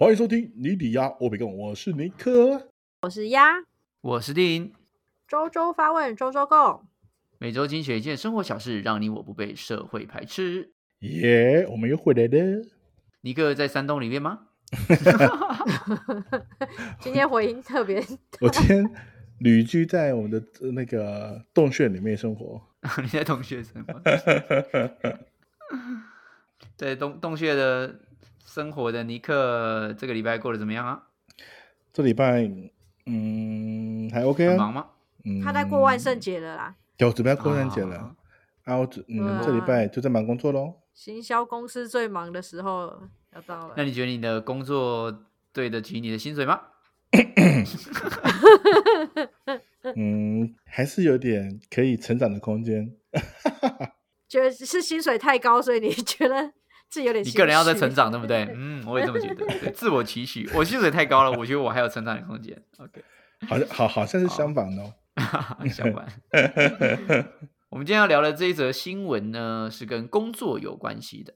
欢迎收听尼底鸭我比贡，我是尼克。我是鸭，我是丁，周周发问，周周共。每周精选一件生活小事，让你我不被社会排斥。耶，我们又回来了。尼克在山洞里面吗？今天回音特别，我今天旅居在我们的呃那个洞穴里面生活。你在洞穴生活？在洞洞穴的生活的尼克，这个礼拜过得怎么样啊？这礼拜，嗯，还 OK 啊。很忙吗？嗯，他在过万圣节了啦。对，我准备要过万圣节了啊。啊，我只嗯，对啊这礼拜就在忙工作喽。行销公司最忙的时候要到了那。你觉得你的工作对得起你的薪水吗？嗯，还是有点可以成长的空间。觉得是薪水太高，所以你觉得你个人要在成长，对不对？嗯，我也这么觉得。对，自我期许，我薪水太高了，我觉得我还有成长的空间。OK，好像好好像是相反的哦。相反。我们今天要聊的这一则新闻呢，是跟工作有关系的。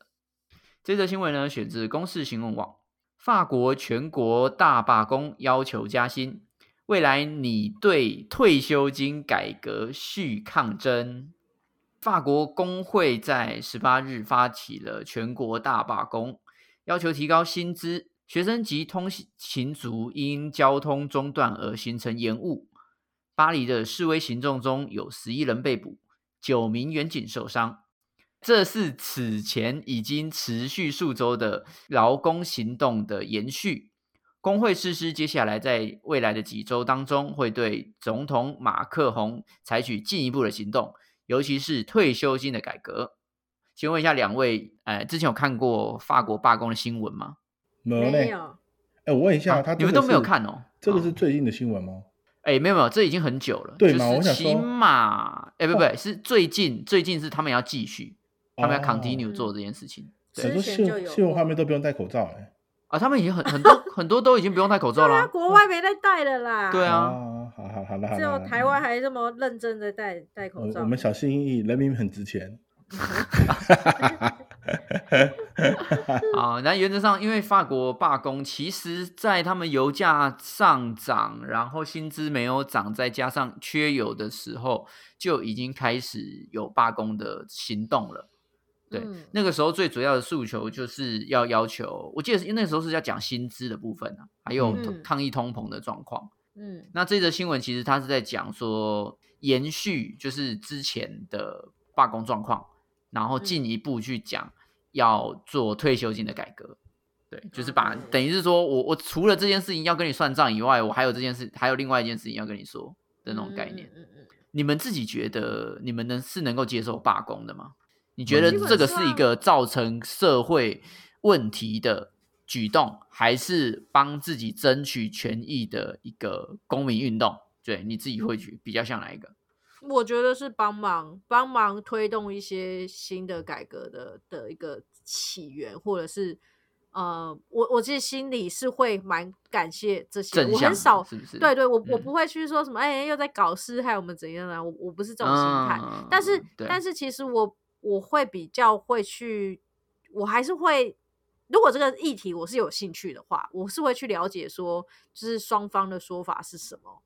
这则新闻呢，选自公视新闻网。法国全国大罢工，要求加薪。未来你对退休金改革续抗争。法国工会在十八日发起了全国大罢工，要求提高薪资。学生及通勤族因交通中断而形成延误。巴黎的示威行动中有十一人被捕，九名远警受伤。这是此前已经持续数周的劳工行动的延续。工会实施接下来在未来的几周当中，会对总统马克宏采取进一步的行动，尤其是退休金的改革。请问一下两位，呃，之前有看过法国罢工的新闻吗？没有呢。没有。哎，我问一下，啊他你们都没有看哦？这个啊是最近的新闻吗？哎，没有没有，这已经很久了。对就是嘛我想说起码，哎，不不，哦是最近，最近是他们要继续，他们要哦 continue 嗯做这件事情。很多新之前就有新闻过画面都不用戴口罩哎。啊，他们已经很很多很多都已经不用戴口罩了。国外没在戴的啦。对啊哦，好好好了好了。只有台湾还这么认真的戴戴口罩。我我们小心翼翼，人民很值钱。啊，那原则上，因为法国罢工，其实在他们油价上涨，然后薪资没有涨，再加上缺油的时候，就已经开始有罢工的行动了。对，嗯那个时候最主要的诉求就是要要求，我记得是因为那时候是要讲薪资的部分啊，还有嗯抗议通膨的状况。嗯那这则新闻其实它是在讲说，延续就是之前的罢工状况，然后进一步去讲要做退休金的改革。对，就是把嗯等于是说我我除了这件事情要跟你算账以外，我还有这件事，还有另外一件事情要跟你说的那种概念。嗯嗯嗯你们自己觉得你们能是能够接受罢工的吗？你觉得这个是一个造成社会问题的举动，还是帮自己争取权益的一个公民运动？对，你自己会去比较像哪一个？我觉得是帮忙帮忙推动一些新的改革的的一个起源，或者是呃，我我自己心里是会蛮感谢这些，我很少是不是？对对，我我嗯不会去说什么，哎、又在搞事害我们怎样啊？我我不是这种心态，嗯但是但是其实我我会比较会去，我还是会，如果这个议题我是有兴趣的话，我是会去了解说，就是双方的说法是什么。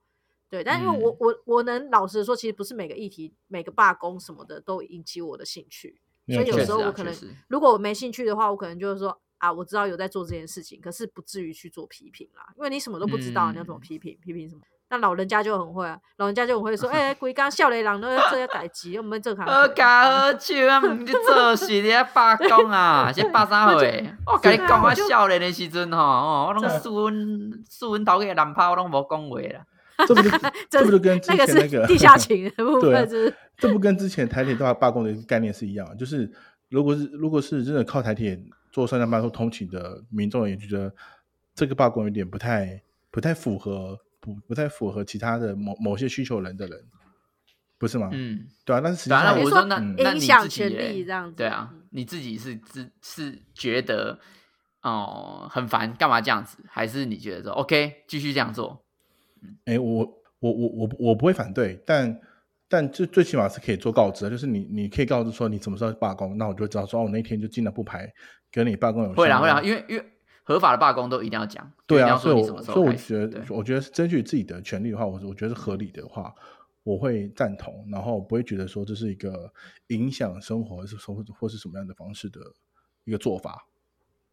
对，但因为我、嗯我我能老实地说，其实不是每个议题、每个罢工什么的都引起我的兴趣，所以有时候我可能如果我没兴趣的话，我可能就是说啊，我知道有在做这件事情，可是不至于去做批评啦，因为你什么都不知道，你要怎么嗯批评？批评什么？那老人家就很会啊，老人家就很会说，哎、规刚笑脸人都要这些代志，我们这行好假好笑啊！毋去做事，你咧罢工啊？是罢啥岁？我甲你讲，我少年的时阵吼，哦，我拢四阮四阮头家男炮，我拢无讲话啦。这不就这这不就跟之那个前那个地下情的部分，是这不跟之前台铁都要罢工的概念是一样，就是如果是如果是真的靠台铁做上下班或通勤的民众，也觉得这个罢工有点不太不太符合不不太符合其他的某某些需求人的人，不是吗？嗯，对啊，但是实际上我说那嗯那你影响权利这样子对啊嗯，你自己是自是觉得哦很烦，干嘛这样子？还是你觉得说 OK 继续这样做？哎，我我我我我不会反对，但但最最起码是可以做告知的，就是你你可以告知说你什么时候罢工，那我就知道说哦，我那天就尽量不排跟你罢工有会啦会啦，因为因为合法的罢工都一定要讲，对啊，所以我所以我觉得，我觉得是争取自己的权利的话，我我觉得是合理的话，我会赞同，然后不会觉得说这是一个影响生活，是说或是什么样的方式的一个做法，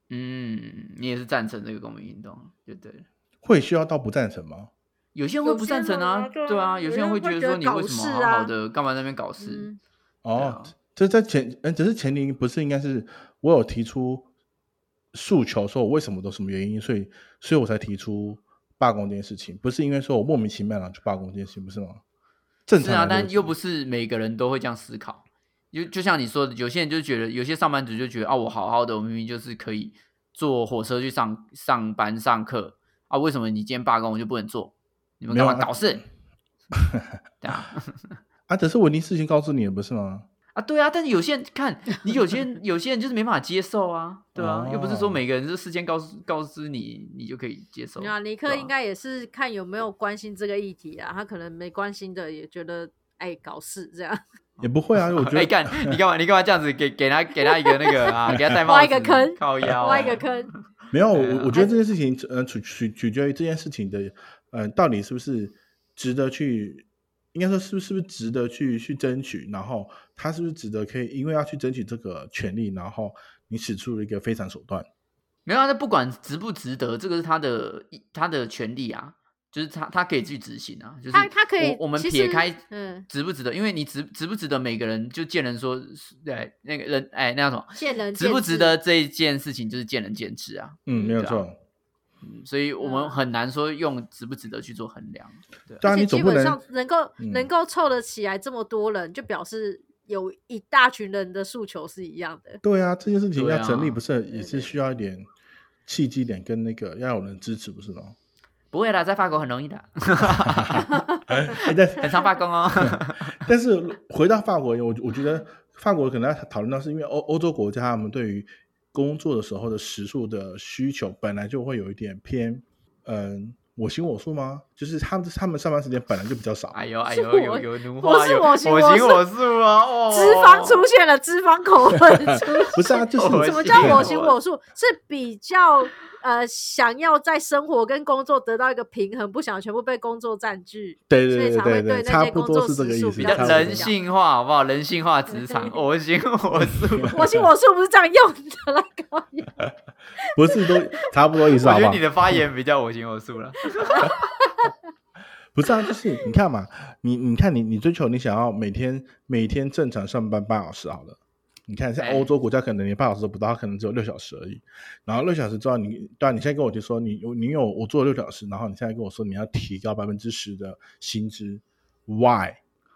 嗯，你也是赞成这个公民运动，对对了。会需要到不赞成吗？有些人会不赞成啊，对啊有些人会觉得说你为什么好好的干嘛在那边搞事？嗯，哦啊，这在前，嗯，只是前提不是应该是我有提出诉求，说我为什么都什么原因，所以所以我才提出罢工这件事情，不是因为说我莫名其妙然后去罢工这件事情，不是吗？正是啊，常但又不是每个人都会这样思考。就就像你说的，有些人就觉得，有些上班族就觉得啊，我好好的，我明明就是可以坐火车去上上班上课啊，为什么你今天罢工我就不能坐？你们干嘛搞事？对啊，啊，只是我已经事情告诉你了，不是吗？啊，对啊，但是有些人看 你，有些人有些人就是没办法接受啊，对啊，又不是说哦每个人就事先告诉告知你，你就可以接受。啊，尼克应该也是看有没有关心这个议题啊，他可能没关心的也觉得哎搞事这样，也不会啊，我觉哎，得干你干嘛？你干嘛这样子给给他给他一个那个啊，给他戴帽子，挖一个坑靠腰，挖一个坑。没有，我我觉得这件事情，呃，取取取决于这件事情的，呃，到底是不是值得去，应该说是不是是不是值得去去争取，然后他是不是值得可以因为要去争取这个权利，然后你使出了一个非常手段，没有啊，那不管值不值得，这个是他的他的权利啊，就是他他可以去执行啊，就是他他可以我我们撇开嗯。值不值得，因为你值值不值得，每个人就见人说，对那个人哎那叫什么，见仁值不值得这一件事情就是见仁见智啊，嗯，没有错，嗯，所以我们嗯。很难说用值不值得去做衡量，对。啊，当然而且你总不能基本上能够、嗯。能够凑得起来这么多人，就表示有一大群人的诉求是一样的。对啊，这件事情要成立，啊不是也是需要一点契机点跟那个要有人支持，不是吗？不会啦，在法国很容易的，很常罢工哦，但是回到法国，我我觉得法国可能要讨论到，是因为欧欧洲国家他们对于工作的时候的时数的需求本来就会有一点偏，嗯，我行我素吗？就是他们他们上班时间本来就比较少，哎呦哎是呦有我有奴不化，有是我行我我素行我素啊，哦，脂肪出现了，脂肪口吻出 不是啊，就是我什么叫我行我素？是比较呃想要在生活跟工作得到一个平衡，不想全部被工作占据。对对对对对，会对差不多是这个意思，比较人性化好不好？人性化职场，我行我素。我行我素不是这样用的啦，不是都差不多意思，好不好我觉得你？的发言比较我行我素了。不是啊，就是你看嘛，你你看你你追求你想要每天每天正常上班八小时好了，你看像哎欧洲国家可能连八小时都不到，可能只有六小时而已。然后六小时之后，你对啊，你现在跟我就说你有你有我做了六小时，然后你现在跟我说你要提高百分之十的薪资，why？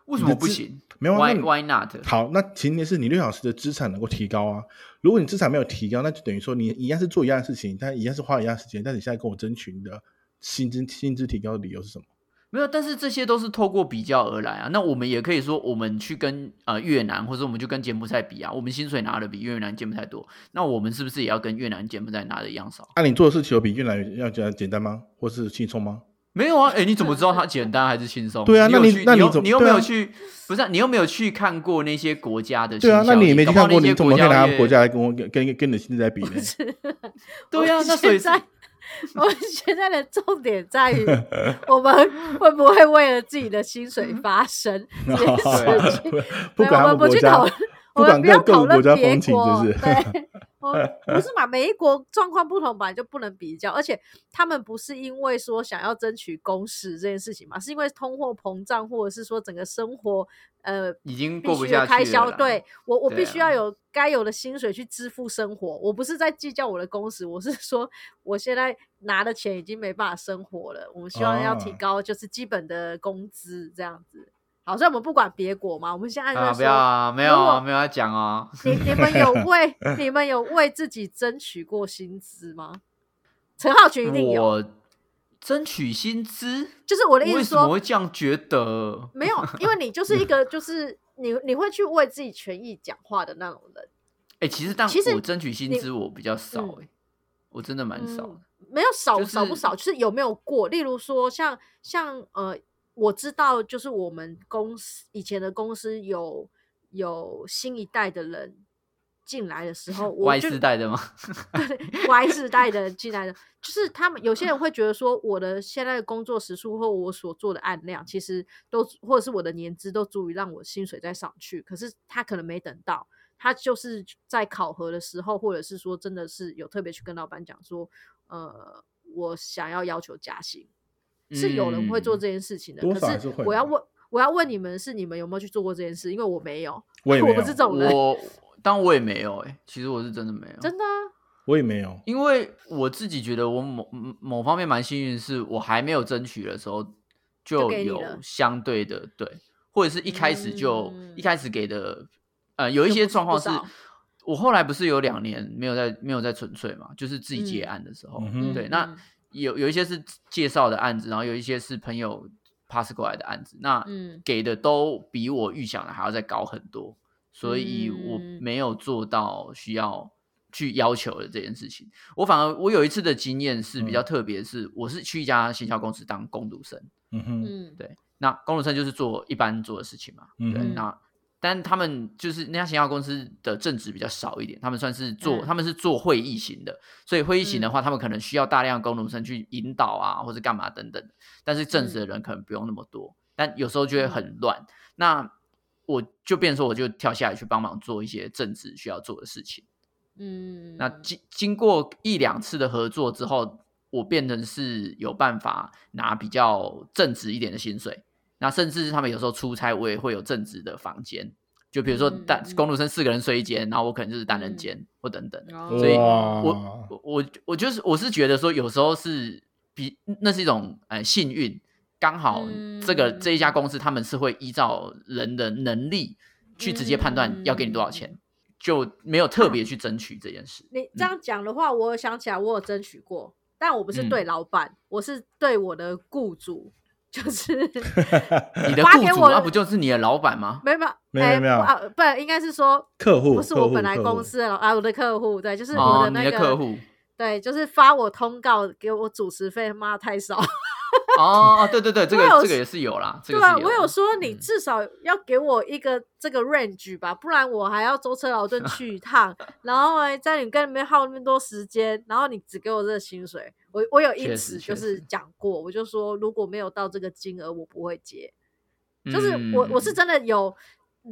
为什么不行没有啊 why, why not？好，那前提是你六小时的资产能够提高啊。如果你资产没有提高，那就等于说你一样是做一样的事情，但一样是花一样的时间，但你现在跟我争取你的薪资薪资提高的理由是什么？没有，但是这些都是透过比较而来啊。那我们也可以说，我们去跟呃越南，或者我们就跟柬埔寨比啊，我们薪水拿的比越南、柬埔寨多，那我们是不是也要跟越南、柬埔寨拿的一样少？那、你做的事情有比越南要简简单吗？或是轻松吗？没有啊，哎，你怎么知道它简单还是轻松？对啊那你你有去你又那你怎么你又没有去？不是啊、你又没有去看过那些国家的对啊，那你也没去看过，你怎么可以拿他们国家来跟我跟跟跟你的薪资来比呢？对啊，那所以在 我们现在的重点在于，我们会不会为了自己的薪水发声 这件事情？我们不去讨论，不我们不要讨论个国家别风情，国，就是对，我不是嘛？每一国状况不同，本来就不能比较，而且他们不是因为说想要争取公时这件事情嘛，是因为通货膨胀，或者是说整个生活呃已经不下去须的开销，对我我必须啊要有该有的薪水去支付生活。我不是在计较我的工时，我是说我现在拿的钱已经没办法生活了。我们希望要提哦高就是基本的工资这样子。好，所以我们不管别国嘛，我们现在在啊，不要啊，没有啊，没有要讲哦。你你们有 为你们有为自己争取过薪资吗？陈浩群一定有，我争取薪资，就是我的意为思说，什么会这样觉得？没有，因为你就是一个就是你你会去为自己权益讲话的那种人。哎、其实但其实我争取薪你资我比较少嗯哎、我真的蛮少的。嗯没有少、就是少不少，就是有没有过？例如说像，像呃，我知道，就是我们公司以前的公司有有新一代的人进来的时候，我 Y 就世代的吗？对 Y 世代的进来的，就是他们有些人会觉得说，我的现在的工作时数或我所做的案量，其实都或者是我的年资都足以让我薪水再上去。可是他可能没等到，他就是在考核的时候，或者是说真的是有特别去跟老板讲说，呃，我想要要求加薪，是有人会做嗯。这件事情的。多可是我要问，我要问你们是你们有没有去做过这件事？因为我没有，我也没有不是这种人，我当我也没有哎、其实我是真的没有，真的啊、我也没有，因为我自己觉得我某某方面蛮幸运，是我还没有争取的时候就就有相对的对，或者是一开始就、嗯。一开始给的，呃，有一些状况是，我后来不是有两年没有在没有在纯粹嘛，就是自己接嗯。案的时候，嗯对，嗯那嗯有有一些是介绍的案子，然后有一些是朋友 pass 过来的案子，那嗯给的都比我预想的还要再高很多，所以我嗯没有做到需要去要求的这件事情。我反而我有一次的经验是比较嗯特别，是我是去一家行销公司当工读生，嗯哼，嗯，对，那工读生就是做一般做的事情嘛，对，那。但他们就是那家行销公司的正职比较少一点，他们算是做、嗯他们是做会议型的，所以会议型的嗯话，他们可能需要大量工读生去引导啊，或者干嘛等等。但是正职的人可能不用那么多，但有时候就会很乱。那我就变成说，我就跳下来去帮忙做一些正职需要做的事情。嗯，那经经过一两次的合作之后，我变成是有办法拿比较正职一点的薪水。那甚至是他们有时候出差，我也会有正职的房间。就比如说单公路生四个人睡一间，然后我可能就是单人间、或等等。哦。所以我我我我就是我是觉得说，有时候是比那是一种呃幸运，刚好这个、嗯这一家公司他们是会依照人的能力去直接判断要给你多少钱，就没有特别去争取这件事。你。这样讲的话，我想起来，我有争取过，但我不是嗯。对老板，我是对我的雇主，就是 你的雇主发给我那不就是你的老板吗？没有没有没有哎没有不啊，不应该是说客户不是我本来公司的老啊，我的客户对，就是我的那个的客户。对，就是发我通告给我主持费，妈太少。哦，对对对，这个这个也是有啦，这对啊，我有说你嗯至少要给我一个这个 range 吧，不然我还要舟车劳顿 去一趟，然后呢，在你跟里面耗那么多时间，然后你只给我这个薪水，我我有因确此就是讲过，我就说如果没有到这个金额，我不会接。就是我我是嗯真的有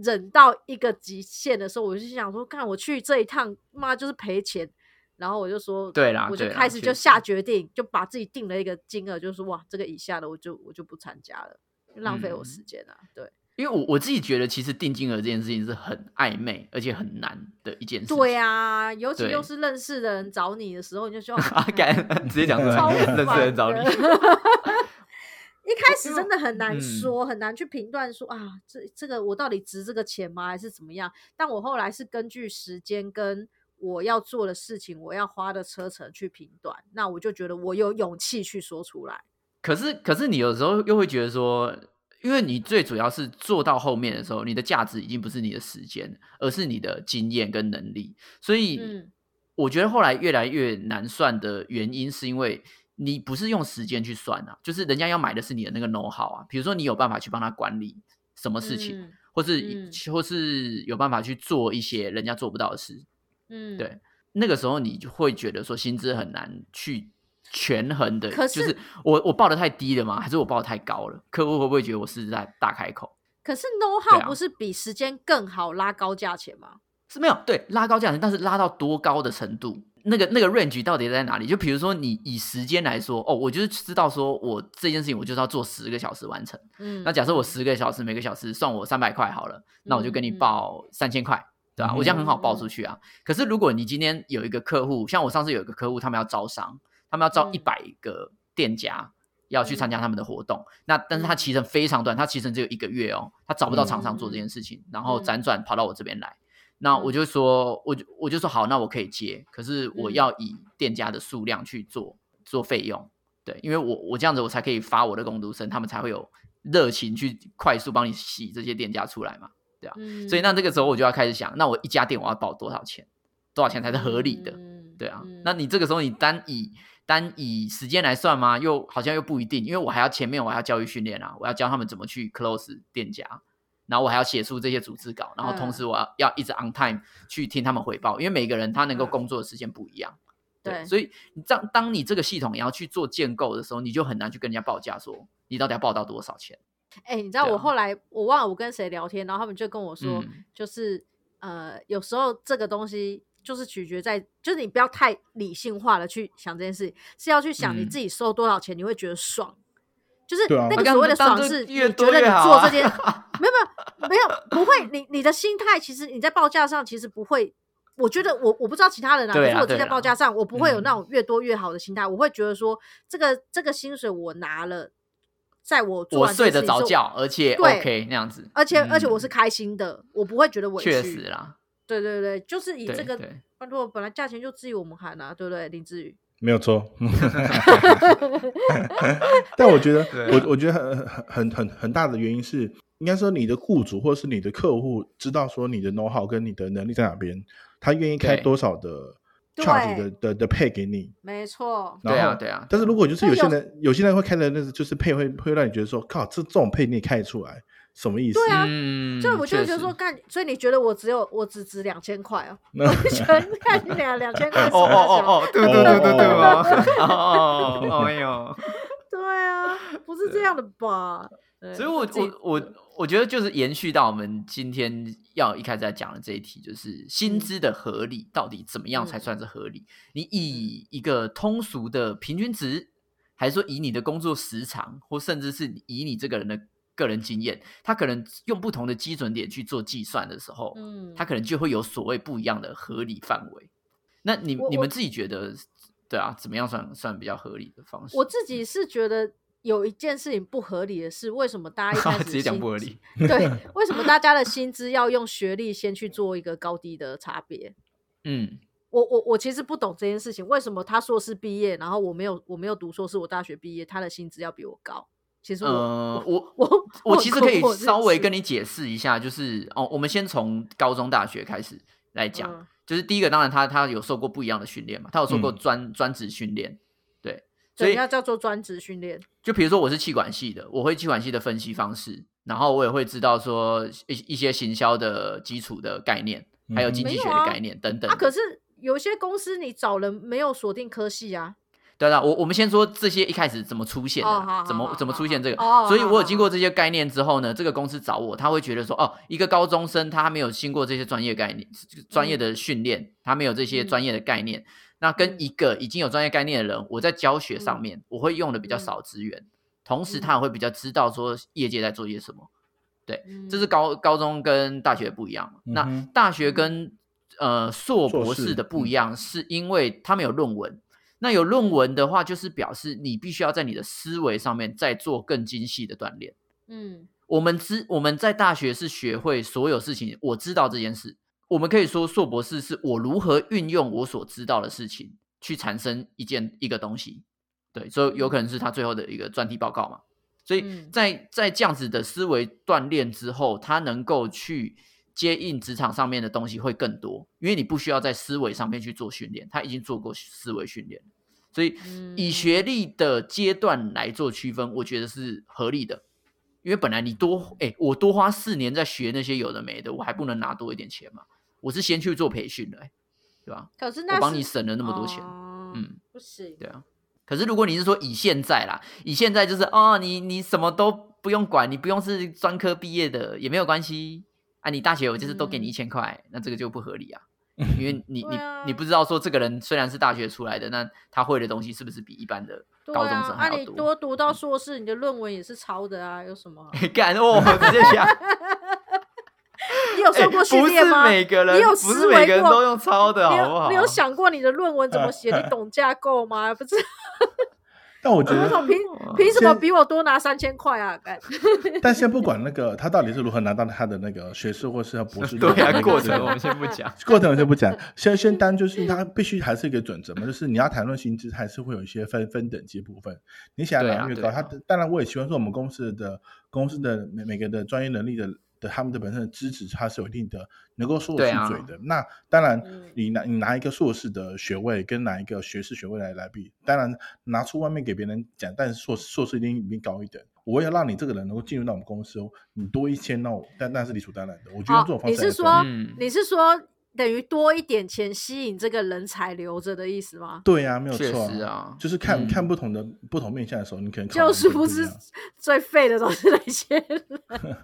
忍到一个极限的时候，我就想说，看我去这一趟，妈就是赔钱。然后我就说，对啦我就开始就下决定，就把自己定了一个金额，就是哇，这个以下的我就我就不参加了，浪费我嗯时间啊。对因为我我自己觉得，其实定金额这件事情是很暧昧而且很难的一件事情。对啊，尤其又是认识的人找你的时候，你就说啊，敢 直接讲出超来，认识烦人找你。一开始真的很难嗯说，很难去评断说啊，这这个我到底值这个钱吗，还是怎么样？但我后来是根据时间跟我要做的事情，我要花的车程去评断，那我就觉得我有勇气去说出来。可是，可是你有时候又会觉得说，因为你最主要是做到后面的时候，你的价值已经不是你的时间，而是你的经验跟能力。所以，嗯我觉得后来越来越难算的原因，是因为你不是用时间去算啊，就是人家要买的是你的那个 know how 啊。比如说，你有办法去帮他管理什么事情，嗯或是、嗯或是有办法去做一些人家做不到的事。嗯，对，那个时候你就会觉得说薪资很难去权衡的，可就是是我我报的太低了吗？还是我报的太高了？客户会不会觉得我是在大开口？可是 how 啊不是比时间更好拉高价钱吗？是没有对拉高价钱，但是拉到多高的程度？那个那个 range 到底在哪里？就比如说你以时间来说，哦，我就是知道说我这件事情我就是要做十个小时完成。嗯，那假设我十个小时，每个小时算我三百块好了，那我就跟你报三千块，对吧、嗯我这样很好报出去啊。可是如果你今天有一个客户，像我上次有一个客户，他们要招商，他们要招嗯。一百个店家。要去参加他们的活动，那但是他期程非常短，他期程只有一个月哦，他找不到厂商做这件事情，然后嗯。辗转跑到我这边来，那我就说，我就我就说好，那我可以接，可是我嗯。要以店家的数量去做做费用，对，因为我我这样子我才可以发我的工读生，他们才会有热情去快速帮你洗这些店家出来嘛，对啊，嗯，所以那这个时候我就要开始想，那我一家店我要报多少钱，多少钱才是合理的，嗯对啊，嗯那你这个时候你单以单以时间来算吗？又好像又不一定，因为我还要前面我还要教育训练啊，我要教他们怎么去 close 店家，然后我还要写出这些组织稿，然后同时我要要一直 on time 去听他们回报，因为每个人他能够工作的时间不一样。对，所以你当当你这个系统也要去做建构的时候，你就很难去跟人家报价说你到底要报到多少钱。哎，你知道我后来我忘了我跟谁聊天，然后他们就跟我说，就是呃，有时候这个东西就是取决在，就是你不要太理性化的去想这件事，是要去想你自己收多少钱，你会觉得爽。就是那个所谓的爽是，你觉得你做这件 没有没有没有不会，你你的心态其实你在报价上其实不会。我觉得我我不知道其他人啊，可是我在报价上，我不会有那种越多越好的心态。我会觉得说，这个这个薪水我拿了，在我我睡得着觉，而且 OK 那样子，而且而且我是开心的，我不会觉得委屈。确实啦，对对对，就是以这个，如果本来价钱就至于我们喊啊，对不对？林志宇没有错，但我觉得我我觉得很很很很很大的原因是，应该说你的雇主或者是你的客户知道说你的 know how 跟你的能力在哪边。他愿意开多少的 charge 的的的配给你？没错，对啊对啊。但是如果就是有些人有些人会开的，那就是配会会让你觉得说，靠，这这种配你也开得出来，什么意思？对啊，所以我就觉得说，干，所以你觉得我只有我只值两千块哦？全看两两千块，哦哦哦哦，对对对对对 哦哦，哎呦，对啊，不是这样的吧？所以，我我我我觉得就是延续到我们今天要一开始在讲的这一题，就是薪资的合理到底怎么样才算是合理？你以一个通俗的平均值，还是说以你的工作时长，或甚至是以你这个人的个人经验，他可能用不同的基准点去做计算的时候，嗯，他可能就会有所谓不一样的合理范围。那你你们自己觉得，对啊，怎么样算算比较合理的方式？我自己是觉得。有一件事情不合理的是，为什么大家一开 始直接讲不合理？对，为什么大家的薪资要用学历先去做一个高低的差别？嗯，我我我其实不懂这件事情，为什么他硕士毕业，然后我没有我没有读硕士，我大学毕业，他的薪资要比我高？其实我我我我其实可以稍微跟你解释一下，就是哦，我们先从高中大学开始来讲，就是第一个，当然他他有受过不一样的训练嘛，他有受过专专职训练。对所以要叫做专职训练。就比如说我是气管系的，我会气管系的分析方式，然后我也会知道说一一些行销的基础的概念，还有经济学的概念等等。啊，可是有些公司你找人没有锁定科系啊。对啊，我我们先说这些一开始怎么出现的，怎么怎么出现这个。所以我有经过这些概念之后呢，这个公司找我，他会觉得说，哦，一个高中生他没有经过这些专业概念、专业的训练，他没有这些专业的概念。那跟一个已经有专业概念的人，我在教学上面我会用的比较少资源，同时他也会比较知道说业界在做些什么。对，这是高高中跟大学不一样。那大学跟呃硕博士的不一样，是因为他们有论文。那有论文的话，就是表示你必须要在你的思维上面再做更精细的锻炼。嗯，我们知我们在大学是学会所有事情，我知道这件事。我们可以说，硕博士是我如何运用我所知道的事情去产生一件一个东西，对，所以有可能是他最后的一个专题报告嘛。所以在在这样子的思维锻炼之后，他能够去接应职场上面的东西会更多，因为你不需要在思维上面去做训练，他已经做过思维训练，所以以学历的阶段来做区分，我觉得是合理的。因为本来你多哎，我多花四年在学那些有的没的，我还不能拿多一点钱嘛。我是先去做培训的，对吧？可是那我帮你省了那么多钱，嗯，不行，对啊。可是如果你是说以现在啦，以现在就是哦，你你什么都不用管，你不用是专科毕业的也没有关系啊。你大学我就是都给你一千块，那这个就不合理啊，因为你你你不知道说这个人虽然是大学出来的，那他会的东西是不是比一般的高中生还要多？啊，你多读到硕士，你的论文也是抄的啊，有什么？干哦，直接讲。你有受过训练吗？每个人你有思维过？都用抄的，好不好？你有想过你的论文怎么写？你懂架构吗？不是。但我觉得凭凭什么比我多拿三千块啊？但先不管那个他到底是如何拿到他的那个学士或是博士，对啊，过程我们先不讲，过程我先不讲，先先单就是他必须还是一个准则嘛，就是你要谈论薪资，还是会有一些分分等级部分。你想要拿越高，他当然我也希望说我们公司的公司的每每个的专业能力的的他们的本身的资质，它是有一定的能够说得出嘴的。那当然嗯，你拿你拿一个硕士的学位跟拿一个学士学位来来比，当然拿出外面给别人讲，但是硕士硕士一定一定高一等。我要让你这个人能够进入到我们公司，哦，你多一千，那我但那是理所当然的。我觉得这种，方你式来做是说嗯你是说等于多一点钱吸引这个人才留着的意思吗？对啊，没有确错实啊就是看、嗯看不同的不同面向的时候，你可能就是不是最废的都是那些人？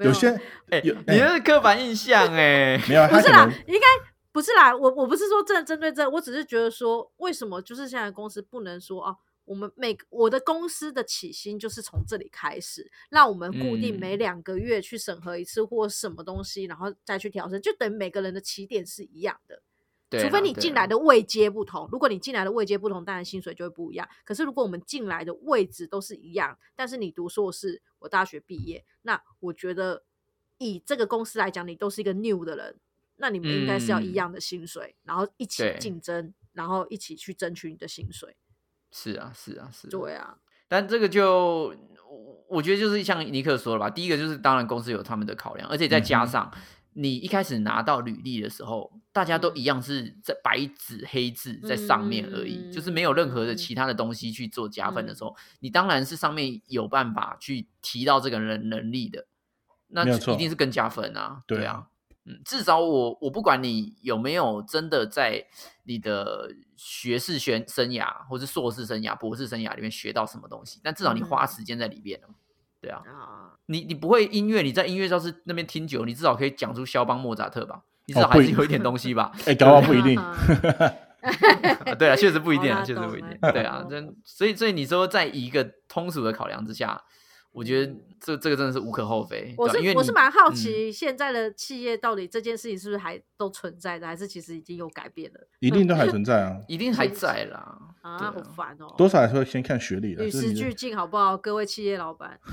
没有些哎、有你那是刻板印象哎、没有啊，不是啦应该不是啦。我我不是说针针对这，我只是觉得说，为什么就是现在公司不能说哦，我们每我的公司的起薪就是从这里开始，让我们固定每嗯两个月去审核一次或什么东西，然后再去调整，就等于每个人的起点是一样的。对，除非你进来的位阶不同，如果你进来的位阶不同，当然薪水就会不一样。可是如果我们进来的位置都是一样，但是你读硕士，我大学毕业，那我觉得以这个公司来讲，你都是一个 new 的人，那你们应该是要一嗯样的薪水，然后一起竞争，然后一起去争取你的薪水。是啊是啊是啊，对啊，但这个就我我觉得就是像尼克说了吧，第一个就是当然公司有他们的考量，而且再加上你一开始拿到履历的时候，大家都一样是在白纸黑字在上面而已，就是没有任何的嗯其他的东西去做加分的嗯时候，你当然是上面有办法去提到这个人能力的，那一定是更加分啊，对对啊。嗯，至少我我不管你有没有真的在你的学士学生涯或是硕士生涯、博士生涯里面学到什么东西，但至少你花嗯时间在里面了。对啊，啊，你你不会音乐，你在音乐教室那边听久，你至少可以讲出肖邦、莫扎特吧？你至少还是有一点东西吧？哎，搞不好不一定。啊啊对啊，确实不一定啊，确实不一。定对啊，真所以所以你说在一个通俗的考量之下，我觉得这这个真的是无可厚非。我是我是蛮好嗯奇，现在的企业到底这件事情是不是还都存在的，还是其实已经有改变了一定都还 存在啊，一定还在啦。啊？好烦哦、多少还是会先看学历的。与时俱进，好不好？各位企业老板，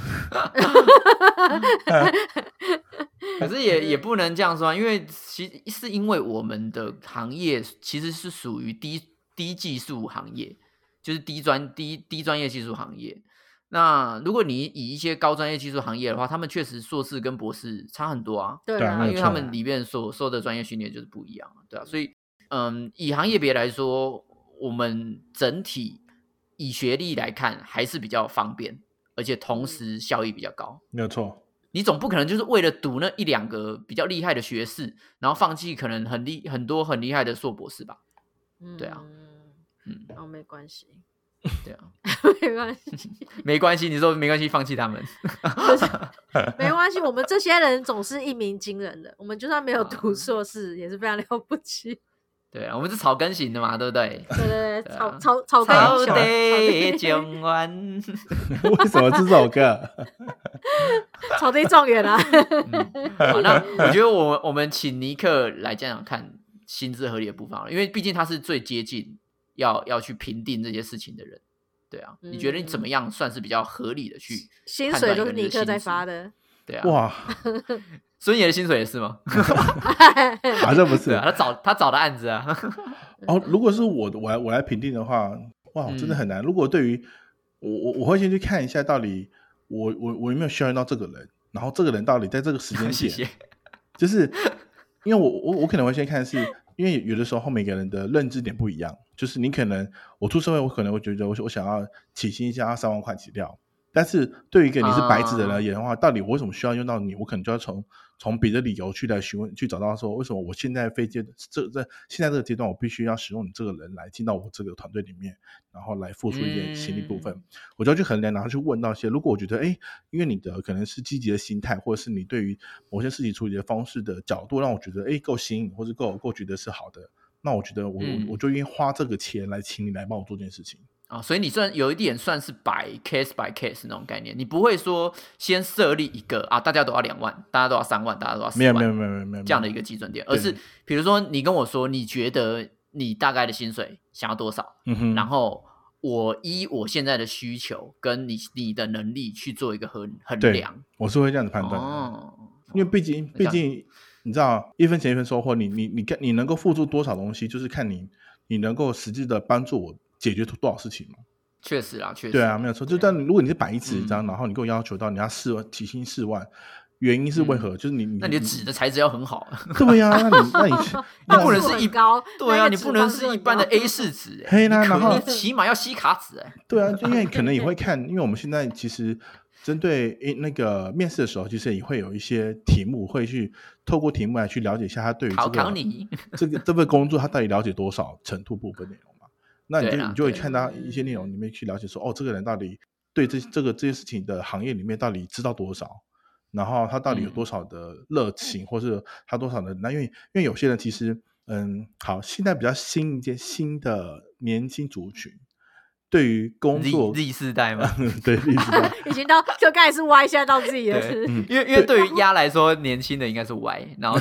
可是也也不能这样说啊，因为其是因为我们的行业其实是属于低低技术行业，就是低专低低专业技术行业。那如果你以一些高专业技术行业的话，他们确实硕士跟博士差很多啊。对啊，因为他们里面所受的专业训练就是不一样，对啊，所以嗯，以行业别来说，我们整体以学历来看还是比较方便，而且同时效益比较高。没有错，你总不可能就是为了读那一两个比较厉害的学士，然后放弃可能很厉很多很厉害的硕博士吧？对啊嗯，嗯，哦，没关系，对啊，没关系，没关系，你说没关系，放弃他们。没关系。我们这些人总是一鸣惊人的，我们就算没有读啊硕士，也是非常了不起。对啊，我们是草根型的嘛，对不对？对对对，草草草根草英雄，地状元。为什么是这首歌？草地状元啊。嗯好，那我觉得我我们请尼克来讲讲看薪资合理的部分因为毕竟他是最接近要要去评定这些事情的人。对啊，你觉得你怎么样算是比较合理的去嗯薪判水都是尼克在发的，对啊，哇，孙爷的薪水也是吗？好像不是 啊，他找他找的案子啊，哦。如果是我我来我来评定的话，哇，真的嗯很难。如果对于我我我会先去看一下，到底我我我有没有需要用到这个人，然后这个人到底在这个时间谢点，谢。就是因为我我我可能会先看是，因为有的时候每个人的认知点不一样，就是你可能我出社会，我可能会觉得我我想要起薪一下要三万块起跳，但是对于一个你是白纸的人啊而言的话，到底我为什么需要用到你？我可能就要从从别的理由去来询问，去找到说为什么我现在非阶这在现在这个阶段，我必须要使用你这个人来进到我这个团队里面，然后来付出一点心力部分。嗯我就要去衡量，然后去问到一些，如果我觉得，哎，因为你的可能是积极的心态，或者是你对于某些事情处理的方式的角度，让我觉得，哎，够新颖，或者够够觉得是好的，那我觉得我、嗯我我就愿意花这个钱来请你来帮我做这件事情。啊、所以你算有一点算是 by case by case 那种概念，你不会说先设立一个啊，大家都要两万，大家都要三万，大家都要四万，没有没有没有没有这样的一个基准点，而是比如说你跟我说你觉得你大概的薪水想要多少，嗯哼，然后我依我现在的需求跟你你的能力去做一个衡衡量。我是会这样子判断的，哦，因为毕竟毕竟你知道一分钱一分收获，你你你看你能够付出多少东西，就是看你你能够实际的帮助我解决多少事情吗。确实啊，确实。对啊，没有错。就但如果你是摆一纸一张，嗯然后你给我要求到你要四万起薪四万，原因是为何？就是你你你的纸的材质要很好，对呀、那你 那你你那不能是一很高，对啊，你不能是一般的 A 四纸，哎嘿啦然后你起码要吸卡纸，哎，对啊，因为 可能也会看，因为我们现在其实针对诶那个面试的时候，其实也会有一些题目，会去透过题目来去了解一下他对于这考个考你，这个这份工作他到底了解多少程度部分内容嘛？那你就你就会看到一些内容里面去了解说，哦，这个人到底对这这个这些事情的行业里面到底知道多少，然后他到底有嗯多少的热情，或是他多少的那因为因为有些人其实嗯，好，现在比较新一些新的年轻族群。对于工作 Z 世代嘛，对，已经到就刚才是 Y，现在到 Z 了，对是嗯因为因为对于 鸭来说，年轻的应该是 Y，然后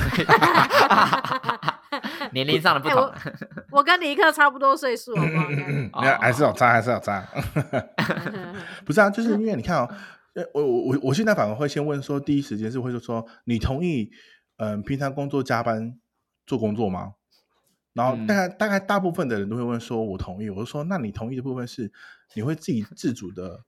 年龄上的不哎同，我跟尼克差不多岁数，好不好？你看还是有差，还是有差。不是啊，就是因为你看哦，呃，我我我我现在反而会先问说，第一时间是会说说你同意，嗯、平常工作加班做工作吗？然后嗯大概、大概大部分的人都会问说，我同意。我就说，那你同意的部分是你会自己自主的，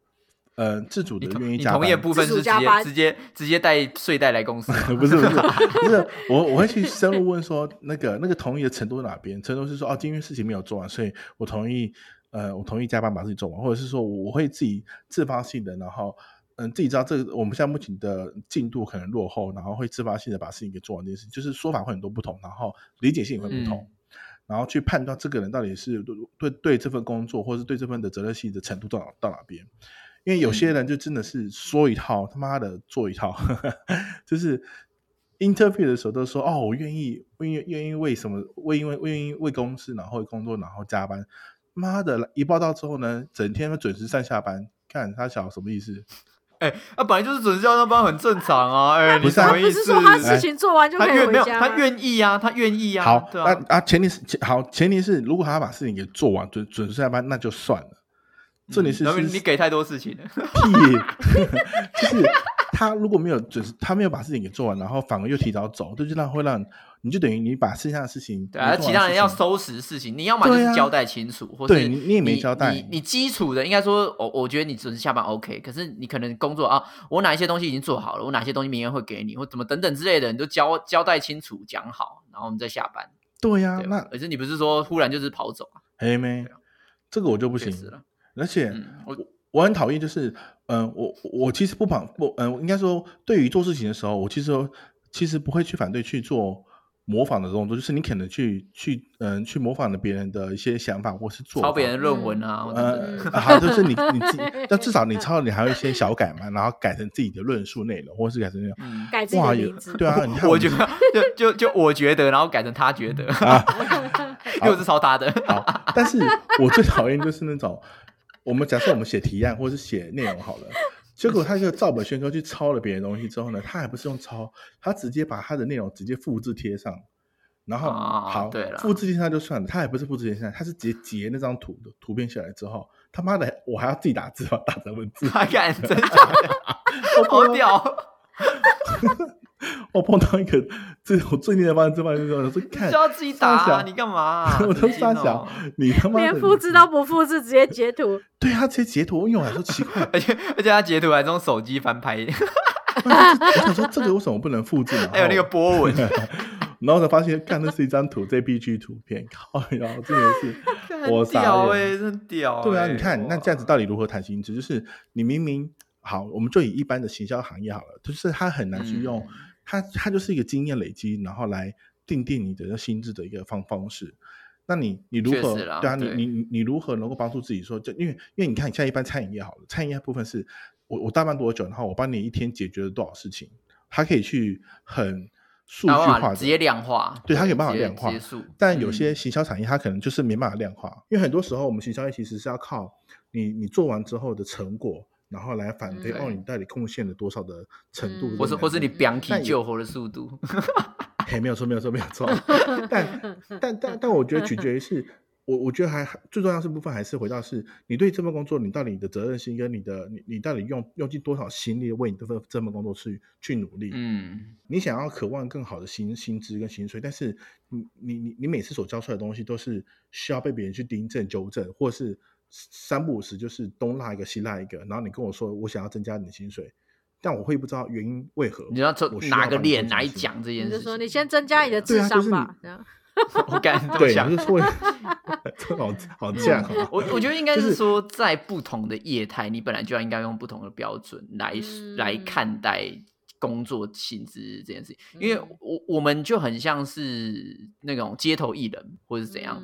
呃，自主的愿意加班。同意的部分是直接直接直接带睡袋来公司，不是不是 不是，我我会去深入问说，那个那个同意的程度哪边？程度是说，哦，今天事情没有做完，所以我同意，呃，我同意加班把事情做完，或者是说我会自己自发性的，然后嗯，自己知道这个我们现在目前的进度可能落后，然后会自发性的把事情给做完这件事情，就是说法会很多不同，然后理解性也会不同。嗯然后去判断这个人到底是对对对这份工作，或是对这份的责任心的程度到到哪边。因为有些人就真的是说一套，他妈的做一套，就是 interview 的时候都说哦，我愿意，愿意愿意为什么，为因为愿意为公司然后为工作然后加班。妈的，一报道之后呢，整天都准时上下班，看他小什么意思？哎，那本来就是准时交上班很正常啊，哎，你不是啊什么意思？不是说他事情做完就没，回家吗？他愿意啊，他愿意啊，好，那啊，前提是前好，前提是如果他把事情给做完，准准时下班，那就算了。重点是你给太多事情。了，屁，就是他如果没有准时，他没有把事情给做完，然后反而又提早走，这就让会让你就等于你把剩下的事情，对啊，其他人要收拾事情，你要么就是交代清楚，或者对你你也没交代。你你基础的应该说，我我觉得你准时下班 OK，可是你可能工作啊，我哪一些东西已经做好了，我哪些东西明天会给你，或怎么等等之类的，你都交交代清楚讲好，然后我们再下班。对呀、那可是你不是说忽然就是跑走啊？黑妹这个我就不行。了，而且。嗯，我我很讨厌，就是，嗯、我我其实不反不，嗯、应该说，对于做事情的时候，我其实其实不会去反对去做模仿的动作，就是你可能去去，嗯、去模仿了别人的一些想法或是做抄别人的论文啊，呃是，好，就是你你自己，那至少你抄，你还有一些小改嘛，然后改成自己的论述内容，或是改成那种，嗯，改自己哇，也的名字，对啊，你 看我觉得就就就我觉得，然后改成他觉得，啊，因为我是抄他的。好，但是我最讨厌就是那种，我们假设我们写提案或是写内容好了，结果他就照本宣科去抄了别人的东西之后呢，他还不是用抄，他直接把他的内容直接复制贴上，然后、啊好，对了复制贴上就算了，他也不是复制贴上，他是直接截那张图的图片下来之后，他妈的我还要自己打字吧，打成文字，他敢真假的，好屌！我碰到一个，这我最近才发现这方面之后，我说看就要自己打傻小啊，你干嘛啊？我都傻小，你他妈的连复制都不复制，直接截图。对他直接截图，因为我还说奇怪，而且而且他截图还是用手机翻拍，我想说这个为什么不能复制？呢 还有那个波纹，然后才发现，看那是一张图，JPG 图片，靠呀，真的是我屌傻眼。哎，真屌欸。对啊，你看那这样子到底如何谈薪资？就是你明明好，我们就以一般的行销行业好了，就是他很难去用，嗯它它就是一个经验累积，然后来定定你的心智的一个方方式。那你你如何对啊？你你你你如何能够帮助自己说？就因为因为你看，你像一般餐饮业好了，餐饮业部分是我我大班多久，然后我帮你一天解决了多少事情，它可以去很数据化直接量化，对它有办法量化但有嗯些行销产业它可能就是没办法量化，因为很多时候我们行销业其实是要靠你你做完之后的成果，然后来反推、嗯哦，你到底贡献了多少的程度嗯，或是或是你表表体救活的速度，嘿，没有错，没有错，没有错。但但但但我觉得取决于是，我我觉得还最重要是部分还是回到是你对这份工作，你到底你的责任心跟你的你你到底用用尽多少心力为你这份这份工作去去努力。嗯，你想要渴望更好的薪薪资跟薪水，但是你你你你每次所交出来的东西都是需要被别人去订正纠正，或是三不五时就是东拉一个西拉一个，然后你跟我说我想要增加你的薪水，但我会不知道原因为何。你知道这我需要哪个脸来讲这件事？你就说你先增加你的智商吧，我敢这么对，想就。好好犟哦。我我觉得应该是是说，在不同的业态，你本来就要应该用不同的标准来、来嗯看待工作性质这件事情，因为嗯我我们就很像是那种街头艺人或者是怎样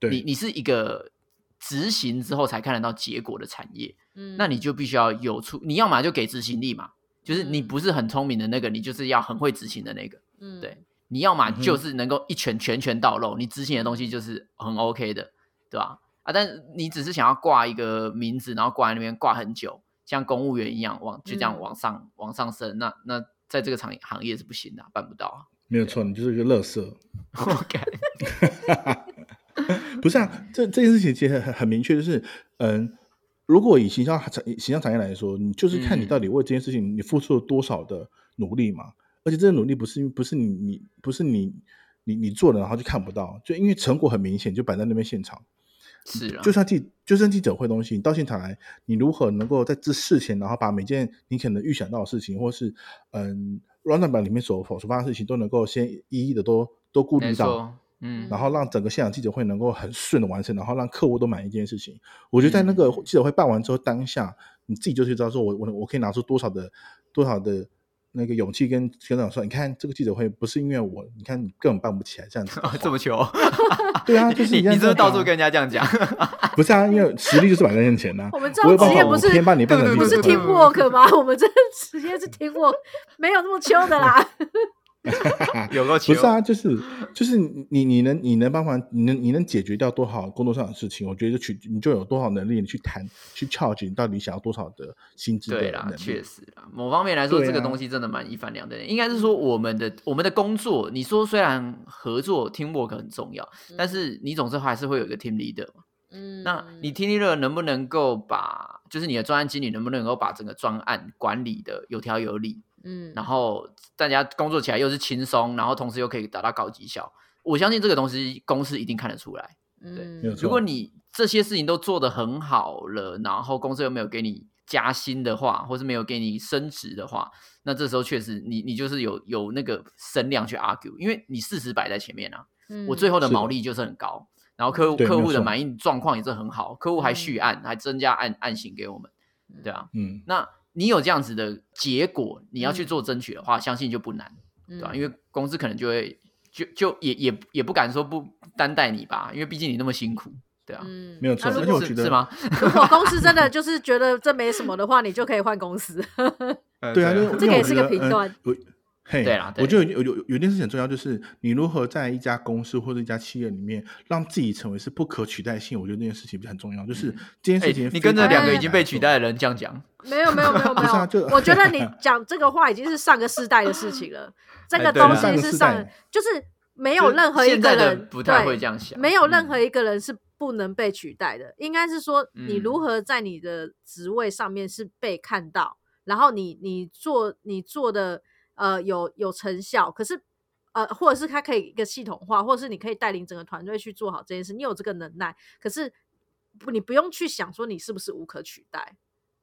的，你你是一个执行之后才看得到结果的产业，嗯那你就必须要有出，你要么就给执行力嘛，就是你嗯不是很聪明的那个，你就是要很会执行的那个，嗯对你要么就是能够一拳拳拳到肉，你执行的东西就是很 OK 的，对吧？啊，但是你只是想要挂一个名字，然后挂在那边挂很久，像公务员一样往就这样嗯往上、往上升，那那在这个行行业是不行的啊、办不到啊。没有错，你就是一个乐色。我感 不是啊，这这件事情其实很很明确，就是嗯，如果以形象产形象产业来说，你就是看你嗯到底为这件事情你付出了多少的努力嘛。而且这个努力不是不是你你不是你你你做的，然后就看不到，就因为成果很明显，就摆在那边现场。是啊，就算记就算记者会东西，你到现场来，你如何能够在这事前，然后把每件你可能预想到的事情，或是嗯 round up 里面所所发生的事情，都能够先一一的都都顾虑到，嗯，然后让整个现场记者会能够很顺的完成，然后让客户都满意这件事情。我觉得在那嗯个记者会办完之后，当下你自己就去知道说我我我可以拿出多少的多少的那个勇气跟跟长说，你看这个记者会不是因为我，你看你根本办不起来这样子。这么求，对啊，就是你你是不是到处跟人家这样讲？不是啊？因为实力就是摆在面前呐、我们这职业不是法我偏把你办成对不是记者会 teamwork 吗？我们这职业是 teamwork，没有那么秋的啦。有个球不是啊，就是就是你你你能你能帮忙，你能你能解决掉多少工作上的事情？我觉得就取你就有多少能力，你去谈去 charge 你到底想要多少的薪资的对啦确实啦，某方面来说，这个东西真的蛮一翻两的。应该是说，我们的我们的工作，你说虽然合作 teamwork 很重要，但是你总是还是会有一个 team leader 嘛。嗯，那你 team leader 能不能够把，就是你的专案经理能不能够把整个专案管理的有条有理，嗯，然后大家工作起来又是轻松，然后同时又可以达到高绩效？我相信这个东西公司一定看得出来。对如果你这些事情都做得很好了，然后公司又没有给你加薪的话，或是没有给你升职的话，那这时候确实你你就是有有那个声量去 argue，因为你事实摆在前面啊，我最后的毛利就是很高，然后客户客户的满意状况也是很好，客户还续嗯。案，还增加案案型给我们，对啊，嗯，那你有这样子的结果，你要去嗯做争取的话，相信就不难，对对吧、因为公司可能就会就就也也也不敢说不担待你吧，因为毕竟你那么辛苦，对啊，嗯没有错那如果而且我觉得是是吗？如果公司真的就是觉得这没什么的话，你就可以换公司。对啊，因为这个也是个评断我嘿，对啦我觉得有有有有件事情很重要，就是你如何在一家公司或者一家企业里面，让自己成为是不可取代性。我觉得那件事情很重要，就是这件哎、事情、你跟着两个已经被取代。代的人这样讲，没有没有没有没有，我觉得你讲这个话已经是上个世代的事情了。这个东西是上代，就是没有任何一现在的个人不太会这样想，没有任嗯何一个人是不能被取代的。应该是说，你嗯如何在你的职位上面是被看到，然后你你做你做的呃有有成效，可是。呃，或者是它可以一个系统化，或者是你可以带领整个团队去做好这件事，你有这个能耐，可是不，你不用去想说你是不是无可取代。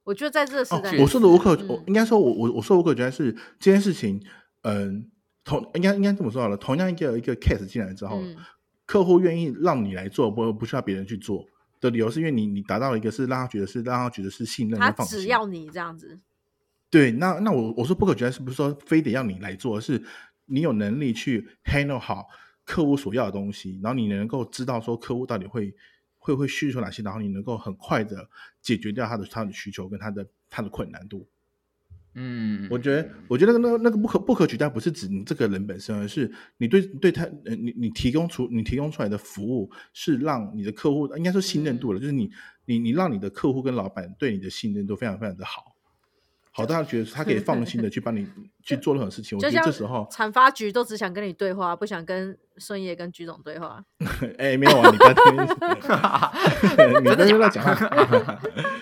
我觉得在这个时哦代，我说的无可，嗯我应该说我我我说无可取代是这件事情，嗯，同应该应该这么说好了，同样一个一个 case 进来之后，嗯客户愿意让你来做，不不需要别人去做的理由，是因为你你达到了一个是让他觉得是让他觉得是信任他。只要你这样子，对，那那我我说不可取代，是不是说非得要你来做，而是你有能力去 handle 好客户所要的东西，然后你能够知道说客户到底会会会需求哪些，然后你能够很快的解决掉他的他的需求跟他的他的困难度。嗯，我觉得，我觉得那个那个不可不可取代，不是指你这个人本身，而是你对对他，呃，你你提供出你提供出来的服务是让你的客户应该说信任度了，就是你你你让你的客户跟老板对你的信任度非常非常的好，好大家觉得他可以放心的去帮你 去做任何事情。我觉得这时候，产发局都只想跟你对话，不想跟孙爷跟居总对话。哎，没有啊，你不要听，你不要乱讲话，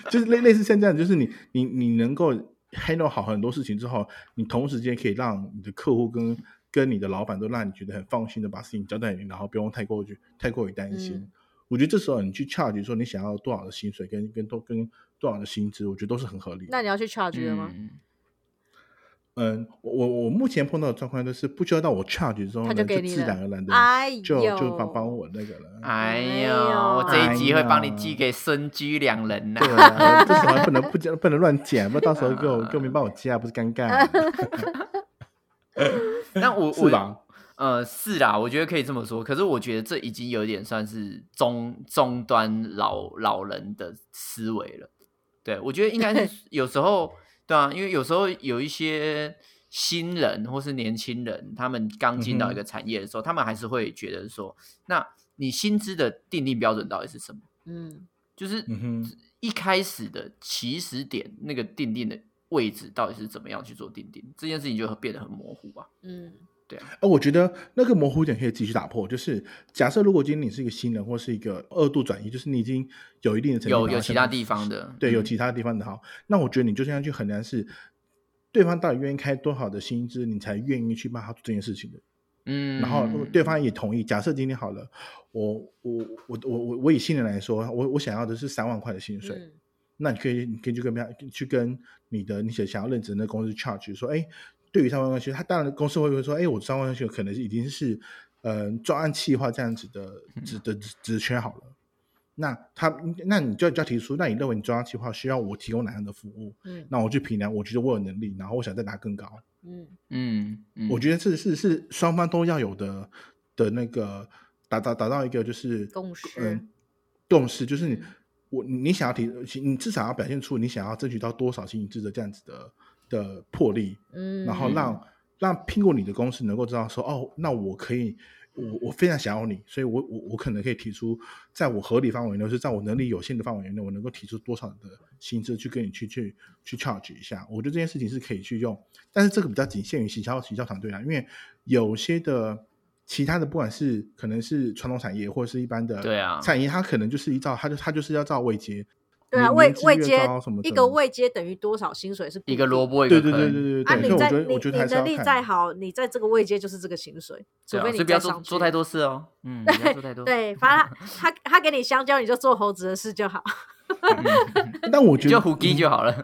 就是类类似像这样，就是你你你能够 handle 好很多事情之后，你同时间可以让你的客户跟跟你的老板都让你觉得很放心的把事情交代你，然后不用太过去太过于担心。嗯我觉得这时候你去 charge 说你想要多少的薪水跟跟多跟多少的薪资，我觉得都是很合理的。那你要去 charge 了吗？嗯嗯，我我目前碰到的状况就是不需要到我 charge 之后呢，他就给你自了然而然的哎就呦就帮帮我那个了。哎呦，我这一集会帮你寄给孙居两人呐、对啊，这什么不能不讲不能乱讲，不然到时候给我给我没帮我加，不是尴尬？那我 是吧？呃，是啦，我觉得可以这么说。可是我觉得这已经有点算是中中端老老人的思维了。对，我觉得应该是 有时候，对啊，因为有时候有一些新人或是年轻人，他们刚进到一个产业的时候，他们还是会觉得说，那你薪资的定定标准到底是什么？嗯就是一开始的起始点那个定定的位置到底是怎么样去做定定，这件事情就会变得很模糊啊。嗯呃，我觉得那个模糊点可以继续打破，就是假设如果今天你是一个新人或是一个二度转移，就是你已经有一定的成绩，有有其他地方的，对，有嗯。其他地方的好，那我觉得你就这样去衡量是对方到底愿意开多少的薪资，你才愿意去帮他做这件事情的。嗯，然后如果对方也同意，假设今天好了，我我我我我我以新人来说，我我想要的是三万块的薪水，嗯。那你可以你可以去跟别人去跟你的你想想要任职的公司 charge 说，哎，对于三万块薪水，他当然公司会不会说，哎，我三万块薪水可能是已经是呃专案企划这样子的职的职职缺好了。那他，那你就就要提出，那你认为你专案企划需要我提供哪样的服务？嗯那我去评量，我觉得我有能力，然后我想再拿更高。嗯嗯嗯，我觉得是是是双方都要有的的那个达到达到一个就是共识嗯共识，就是你嗯我你想要提，你至少要表现出你想要争取到多少新一致的这样子的的魄力，嗯，然后让让拼过你的公司能够知道说，哦，那我可以，我我非常想要你，所以我我我可能可以提出，在我合理范围内，是在我能力有限的范围内，我能够提出多少的薪资去跟你去去去 charge 一下。我觉得这件事情是可以去用，但是这个比较仅限于行销行销团队啊，因为有些的。其他的不管是可能是传统产业或者是一般的对啊产业，它可能就是依照它就它就是要照位阶，对啊，年位年资越位阶高什么的一个位阶等于多少薪水是一个萝卜一对对个坑，对对对啊，对，所以我你在你你能力再好，你在这个位阶就是这个薪水，除对啊，非所以不要。做做太多事哦，嗯，不要做太多，对，反正他 他他给你香蕉，你就做猴子的事就好。嗯，但我觉得就胡鸡就好了，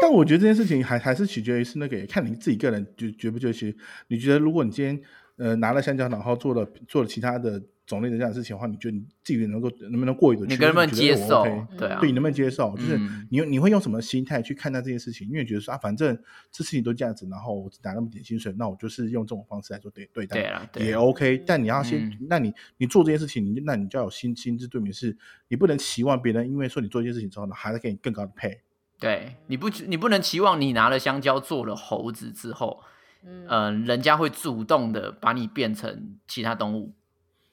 但我觉得这件事情还还是取决于是那个，看你自己个人觉觉不觉得去。你觉得如果你今天呃拿了香蕉，然后做了做了其他的种类的这样的事情的话，你觉得你自己能够能不能过一个？你能不能接受 OK？？对啊，对，你能不能接受？就是嗯你你会用什么心态去看待这件事情？因为觉得说啊，反正这事情都这样子，然后我只拿那么点薪水，那我就是用这种方式来做对对待，对啦，对也 OK。但你要先，嗯那你你做这件事情，你那你就要有心心知肚明，是你不能期望别人因为说你做一件事情之后呢，还是给你更高的 pay。对，你不你不能期望你拿了香蕉做了猴子之后，嗯呃，人家会主动的把你变成其他动物。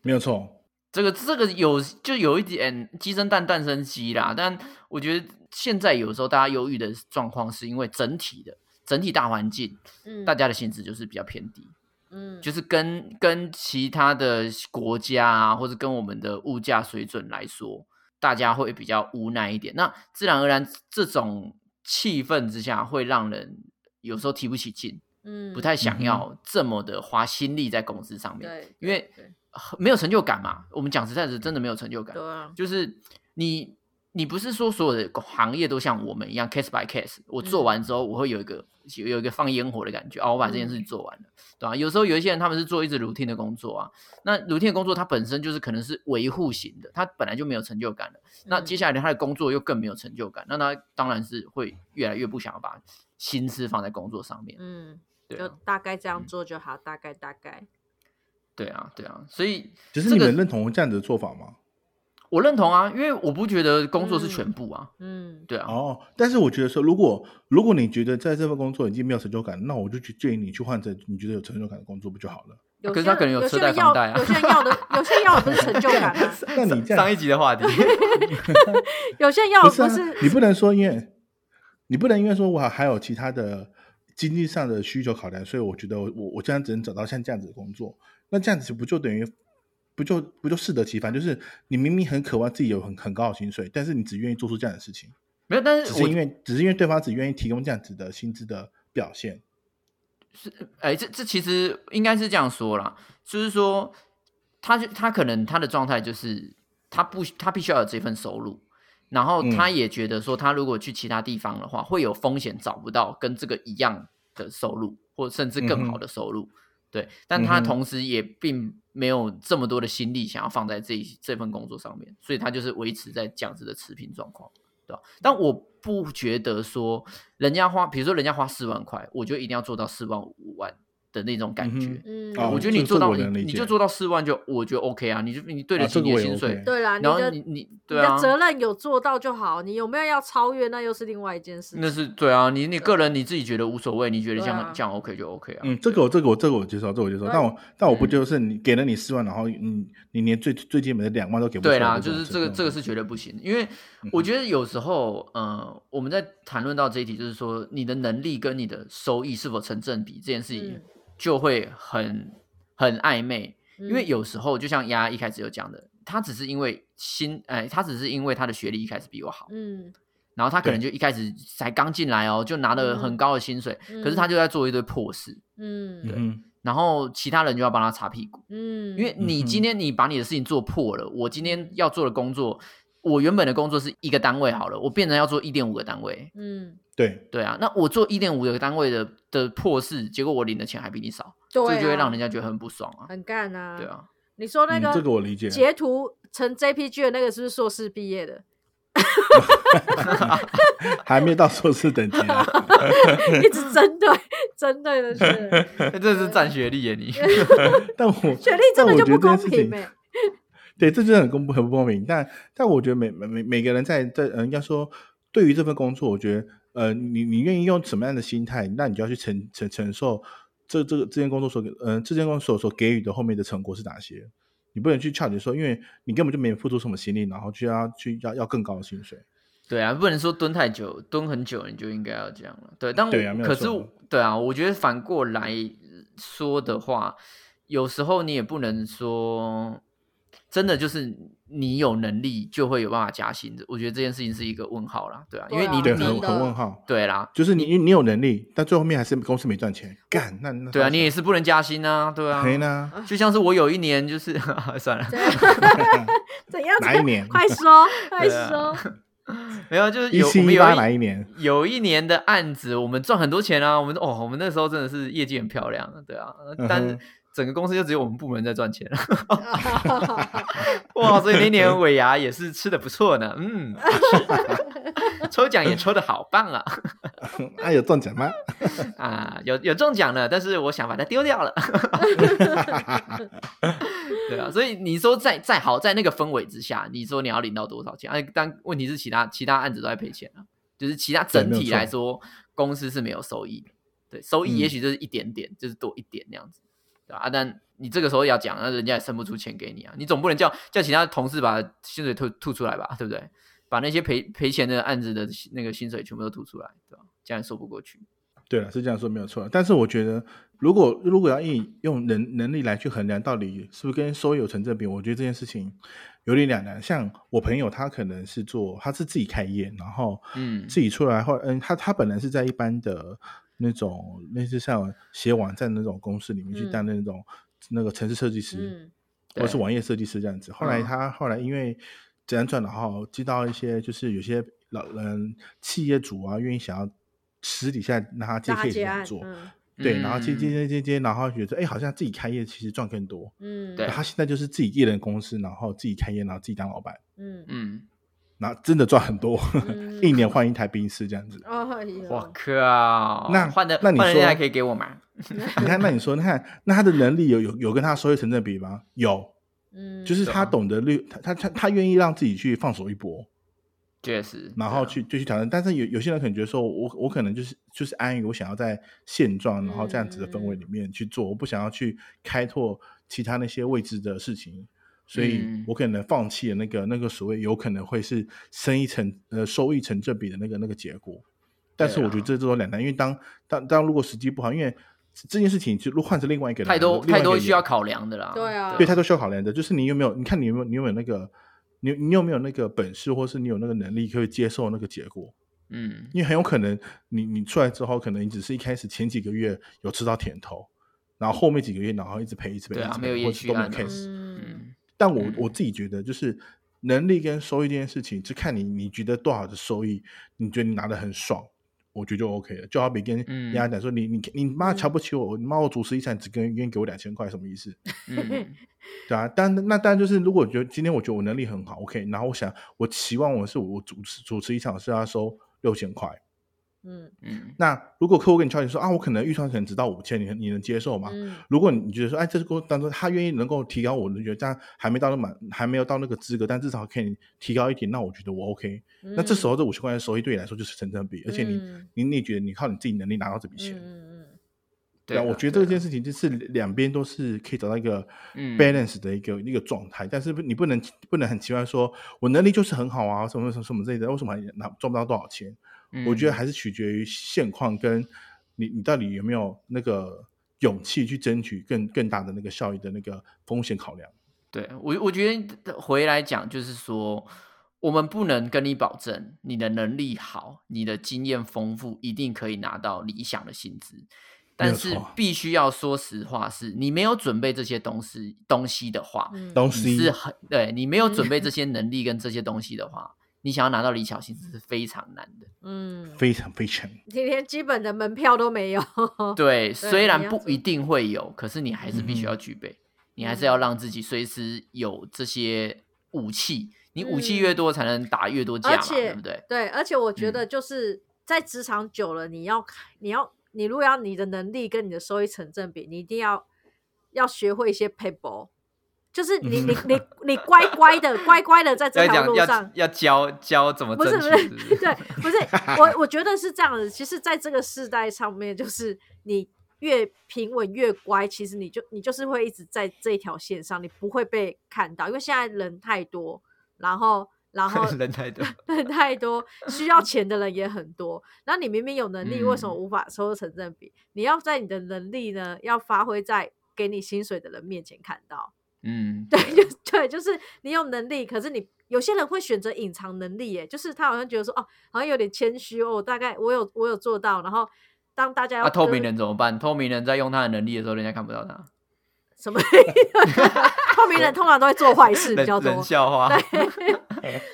没有错，这个这个有就有一点鸡生蛋，蛋生鸡啦。但我觉得现在有时候大家忧郁的状况，是因为整体的整体大环境，嗯大家的薪资就是比较偏低，嗯就是跟跟其他的国家啊，或者跟我们的物价水准来说，大家会比较无奈一点。那自然而然，这种气氛之下，会让人有时候提不起劲，嗯不太想要这么的花心力在公司上面，对，因为对没有成就感嘛。我们讲实在是，真的没有成就感。对啊，就是你你不是说所有的行业都像我们一样 case by case，我做嗯完之后我会有一个有有一个放烟火的感觉哦，我把这件事情做完了，对吧、有时候有一些人他们是做一直 routine 的工作啊，那 routine 的工作它本身就是可能是维护型的，它本来就没有成就感了。那接下来他的工作又更没有成就感，那他当然是会越来越不想要把心思放在工作上面。嗯，就大概这样做就好，大概大概。对啊，对啊，所以只是你们认同这样子的做法吗？我认同啊，因为我不觉得工作是全部啊，嗯对啊，哦，但是我觉得说，如果如果你觉得在这份工作已经没有成就感，那我就去建议你去换成你觉得有成就感的工作，不就好了？有可是他可能有有车些人要贷房贷啊有些人要的，有些人要的不是成就感啊，那你这样上一集的话题，有些人要不是、你不能说因为你不能因为说我还有其他的经济上的需求考量，所以我觉得我我我这样只能找到像这样子的工作，那这样子不就等于不就不就适得其反？就是你明明很渴望自己有很很高的薪水，但是你只愿意做出这样的事情，没有，但是只是因为只是因为对方只愿意提供这样子的薪资的表现。是哎，这这其实应该是这样说啦，就是说，他就他可能他的状态就是他不他必须要有这份收入，然后他嗯也觉得说，他如果去其他地方的话，会有风险找不到跟这个一样的收入，或甚至更好的收入。对，但他同时也并没有这么多的心力想要放在这一这份工作上面，所以他就是维持在这样子的持平状况，对吧？但我不觉得说人家花，比如说人家花四万块，我就一定要做到四万五万的那种感觉。嗯，哦我觉得你做到你你就做到四万就我觉得 OK 啊，你就你对得起你的薪水，对啦，你然后的你你你对啊的，责任有做到就好，你有没有要超越，那又是另外一件事。那是对啊，你你个人你自己觉得无所谓，你觉得这样、这样 OK 就 OK 啊。嗯，这个我这个我这个我接受，这个我接受。但我但我不嗯就是你给了你四万，然后你你连最最基本的两万都给不对啦，就是这个这个是绝对不行，因为我觉得有时候，嗯，我们在谈论到这一题，就是说你的能力跟你的收益是否成正比这件事情嗯，就会很很暧昧。因为嗯。有时候就像丫一开始有讲的，他只是因为新，哎，他只是因为他的学历一开始比我好，嗯。然后他可能就一开始才刚进来哦，就拿了很嗯。高的薪水，可是嗯他就在做一堆破事，嗯。嗯然后其他人就要帮他擦屁股。嗯，因为你今天你把你的事情做破了，我今天要做的工作，我原本的工作是一个单位好了，我变成要做一点五个单位，嗯对对啊，那我做一点五个单位的的破事，结果我领的钱还比你少，对这就会啊让人家觉得很不爽啊，很干啊。对，啊，你说那嗯个这个我理解截图成 JPG 的那个是不是硕士毕业的？还没到硕士等级啊。一直针对针对的是 这是占学历耶你，但我学历真的就不公平哎。对，这真的很公不很不公平。但但我觉得每每每每个人在在呃，应该说对于这份工作，我觉得呃，你你愿意用什么样的心态，那你就要去承承承受这这个这件工作所给呃这件工作所给予的后面的成果是哪些。你不能去翘你说，因为你根本就没有付出什么心力，然后就要去要要更高的薪水。对啊，不能说蹲太久，蹲很久你就应该要这样了。对，但我对啊可是对啊，我觉得反过来说的话，有时候你也不能说真的就是你有能力就会有办法加薪的。我觉得这件事情是一个问号啦，对啊，因为对啊对，你你很很问号。对啦，就是你你有能力，但最后面还是公司没赚钱，干那那对啊，你也是不能加薪啊，对啊，赔呢？就像是我有一年就是 算了，怎样？哪一年？快说，快说！没有就是有我七一八们有一哪一年？有一年的案子，我们赚很多钱啊！我们哦，我们那时候真的是业绩很漂亮，对啊，但整个公司就只有我们部门在赚钱，哇！所以那年尾牙也是吃的不错呢，嗯，是抽奖也抽的好棒啊！啊，有中奖吗？啊，有有中奖了，但是我想把它丢掉了。对啊，所以你说再再好，在那个氛围之下，你说你要领到多少钱？哎、但问题是其他其他案子都在赔钱啊，就是其他整体来说，公司是没有收益的。对，收益也嗯许就是一点点，就是多一点那样子，啊？但你这个时候要讲，那人家也生不出钱给你啊，你总不能叫叫其他同事把薪水吐吐出来吧，对不对？把那些赔赔钱的案子的那个薪水全部都吐出来，对吧？这样也说不过去。对了，是这样说没有错。但是我觉得，如果如果要硬用能能力来去衡量到底是不是跟收益有成正比，我觉得这件事情有点两难。像我朋友，他可能是做他是自己开业，然后嗯自己出来后，嗯，他他本来是在一般的那种类似像写网站的那种公司里面去嗯。担任那种、那个城市设计师。嗯或者是网页设计师这样子。后来嗯。他后来因为辗转，然后接到一些就是有些老人企业主啊，愿意想要私底下让他接让他 case 接案，这样做，嗯。对，然后接嗯。接接接接，然后觉得哎，好像自己开业其实赚更多。嗯，对。他现在就是自己一人公司，然后自己开业，然后自己当老板，嗯。嗯，然后真的赚很多，嗯一年换一台宾士这样子。我靠，那换的那你说还可以给我吗？你看，那你说，你看，那他的能力有有有跟他收益成正比吗？有，嗯，就是他懂得率，他他他他愿意让自己去放手一搏。确实，然后去就去挑战。但是有有些人可能觉得说，我我可能就是就是安于我想要在现状，然后这样子的氛围里面去做，我不想要去开拓其他那些未知的事情，所以嗯我可能放弃了那个那个所谓有可能会是生意成呃收益成正比的那个那个结果。但是我觉得这这都两难，因为当当当如果时机不好，因为这件事情就如果换成另外一个人，太多太多需要考量的啦。对啊对，太多需要考量的，就是你有没有，你看你有没有，你有没有那个，你你有没有那个本事，或是你有那个能力可以接受那个结果？嗯，因为很有可能你你出来之后，可能你只是一开始前几个月有吃到甜头，然后后面几个月然后一直赔一直赔，对啊没有或是都没有延续案啊 case。嗯嗯但我嗯我自己觉得，就是能力跟收益这件事情，就看你你觉得多少的收益，你觉得你拿的很爽，我觉得就 OK 了。就好比跟嗯人家讲说，你你你妈嗯瞧不起我，你妈我主持一场只跟愿意给我两千块，什么意思？嗯 对啊，但那当然就是，如果觉得今天我觉得我能力很好，OK，然后我想我期望我是我主持主持一场是要收六千块，嗯。嗯。那如果客户跟你敲定说啊，我可能预算可能只到五千，你你能接受吗？嗯。如果你觉得说，哎，这个过程当中他愿意能够提高我，你觉得这样还没到那满，还没有到那个资格，但至少可以提高一点，那我觉得我 OK。嗯，那这时候这五千块钱收益对你来说就是成正比，而且你、嗯。你你觉得你靠你自己能力拿到这笔钱，嗯嗯对啊，啊我觉得这件事情就是两边都是可以找到一个嗯。balance 的一个、一个状态，但是你不能不能很奇怪说我能力就是很好啊，什么什么什么之类的，为什么还拿赚不到多少钱？我觉得嗯还是取决于现况跟你你到底有没有那个勇气去争取更更大的那个效益的那个风险考量。对我，我觉得回来讲就是说，我们不能跟你保证你的能力好，你的经验丰富，一定可以拿到理想的薪资。但是必须要说实话是，你没有准备这些东西东西的话，嗯，东你西是很对你没有准备这些能力跟这些东西的话，你想要拿到理想薪资是非常难的。嗯，非常非常你连基本的门票都没有，对，虽然不一定会有，可是你还是必须要具备，你还是要让自己随时有这些武器。你武器越多，才能打越多架嘛，而且对不对？对，而且我觉嗯得就是在职场久了，你要看，你要你如果要你的能力跟你的收益成正比，你一定要要学会一些 paper，就是你你你你乖乖的乖乖的在这条路上。要教教怎么不是，不是 对，不是我我觉得是这样子。其实，在这个世代上面，就是你越平稳越乖，其实你就你就是会一直在这一条线上，你不会被看到，因为现在人太多，然后然后 人太多。人太多，需要钱的人也很多。然后你明明有能力，为什么嗯无法收成正比？你要在你的能力呢，要发挥在给你薪水的人面前看到。嗯，对，就对，就是你有能力，可是你有些人会选择隐藏能力，耶，就是他好像觉得说，哦，好像有点谦虚哦，我大概我有我有做到，然后当大家要那透明人怎么办？透明人在用他的能力的时候，人家看不到他，什么 透明人通常都会做坏事比冷较多冷，笑话。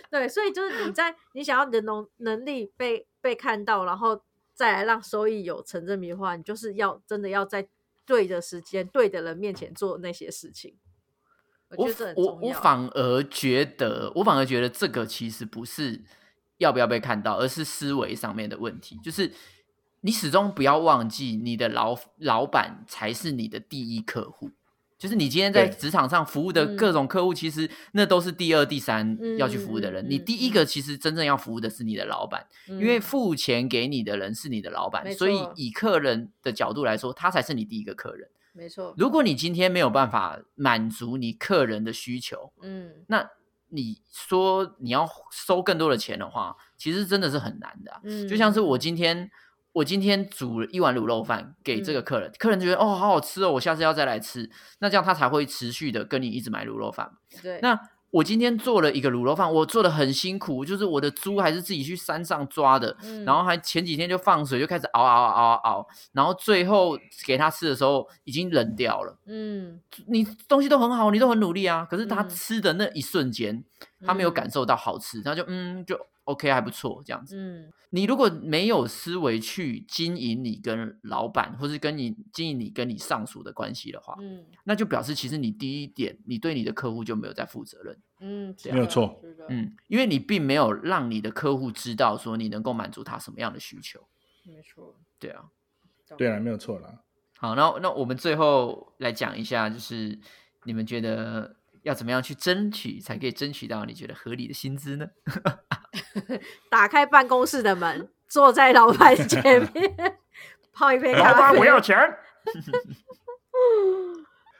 对，所以就是你在你想要你的能能力被被看到，然后再来让收益有成正比的话，你就是要真的要在对的时间、对的人面前做那些事情。我我我。反而觉得，我反而觉得这个其实不是要不要被看到，而是思维上面的问题。就是你始终不要忘记，你的老老板才是你的第一客户。就是你今天在职场上服务的嗯各种客户，其实那都是第二、第三嗯要去服务的人。你第一个其实真正要服务的是你的老板，因为嗯付钱给你的人是你的老板，所以以客人的角度来说，他才是你第一个客人。没错，如果你今天没有办法满足你客人的需求，嗯。那你说你要收更多的钱的话，其实真的是很难的啊、嗯，就像是我今天，我今天煮了一碗卤肉饭给这个嗯。客人，客人觉得哦好好吃哦，我下次要再来吃，那这样他才会持续的跟你一直买卤肉饭。对，那我今天做了一个卤肉饭，我做的很辛苦，就是我的猪还是自己去山上抓的，嗯然后还前几天就放水就开始熬熬熬熬熬，然后最后给他吃的时候已经冷掉了。嗯你东西都很好，你都很努力啊，可是他嗯吃的那一瞬间，他没有嗯感受到好吃，他就嗯就 OK 还不错这样子。嗯你如果没有思维去经营你跟老板，或是跟你经营你跟你上属的关系的话，嗯那就表示其实你第一点，你对你的客户就没有在负责任。嗯，没有错，嗯，因为你并没有让你的客户知道说你能够满足他什么样的需求。没错，对啊，对啊，没有错啦。好，那那我们最后来讲一下，就是你们觉得要怎么样去争取，才可以争取到你觉得合理的薪资呢？打开办公室的门，坐在老板前面，泡一杯咖啡。我要钱。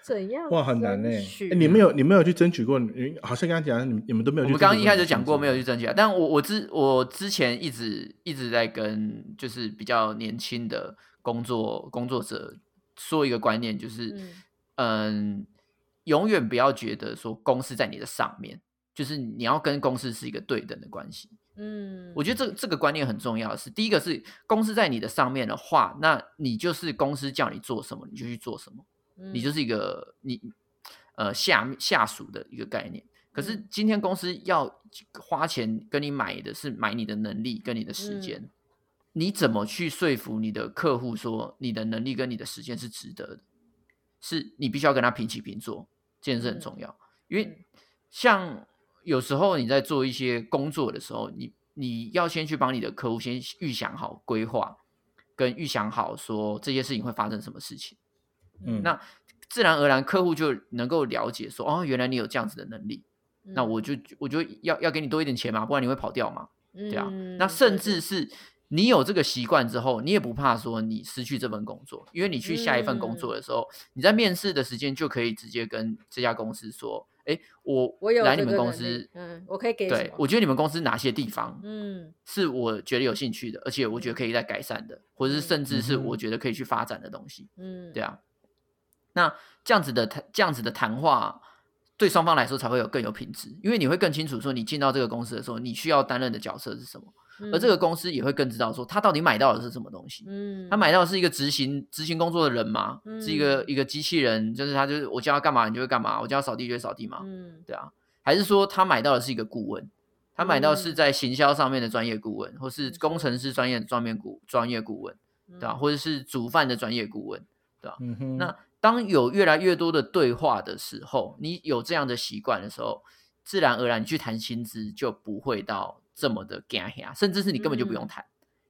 怎样？哇，很难呢、你们有你们有去争取过？你好像刚刚讲，你们你们都没有去争取。我们刚刚一开始讲过没有去争取啊，但我我之我之前一直一直在跟就是比较年轻的工作工作者说一个观念，就是嗯嗯永远不要觉得说公司在你的上面，就是你要跟公司是一个对等的关系。嗯，我觉得这这个观念很重要的是，第一个是公司在你的上面的话，那你就是公司叫你做什么你就去做什么。你就是是一个你呃下下属的一个概念。可是嗯今天公司要花钱跟你买的是买你的能力跟你的时间，嗯你怎么去说服你的客户说你的能力跟你的时间是值得的？是你必须要跟他平起平坐，这件事很嗯重要。因为嗯像有时候你在做一些工作的时候，你你要先去帮你的客户先预想好规划，跟预想好说这些事情会发生什么事情。嗯，那自然而然客户就能够了解说，哦，原来你有这样子的能力，那嗯我就我就要要给你多一点钱嘛，不然你会跑掉嘛，对啊。嗯那甚至是你有这个习惯之后，你也不怕说你失去这份工作，因为你去下一份工嗯。作的时候，你在面试的时间就可以直接跟这家公司说，哎，我我有来你们公司，嗯，我可以给对我觉得你们公司哪些地方嗯。是我觉得有兴趣的，而且我觉得可以再改善的，或者是甚至是我觉得可以去发展的东西。嗯，对啊，那这样子的谈这样子的谈话，对双方来说才会有更有品质，因为你会更清楚说你进到这个公司的时候，你需要担任的角色是什么，嗯，而这个公司也会更知道说他到底买到的是什么东西。嗯，他买到的是一个执行执行工作的人吗？是一个嗯一个机器人，就是他就是我叫他干嘛你就会干嘛，我叫他扫地就会扫地嘛，嗯对啊，还是说他买到的是一个顾问？他买到是嗯在行销上面的专业顾问，或是工程师专业专业顾专业顾问，对吧、啊或者是煮饭的专业顾问，嗯哼，那当有越来越多的对话的时候，你有这样的习惯的时候，自然而然你去谈薪资就不会到这么的干呀，甚至是你根本就不用嗯谈，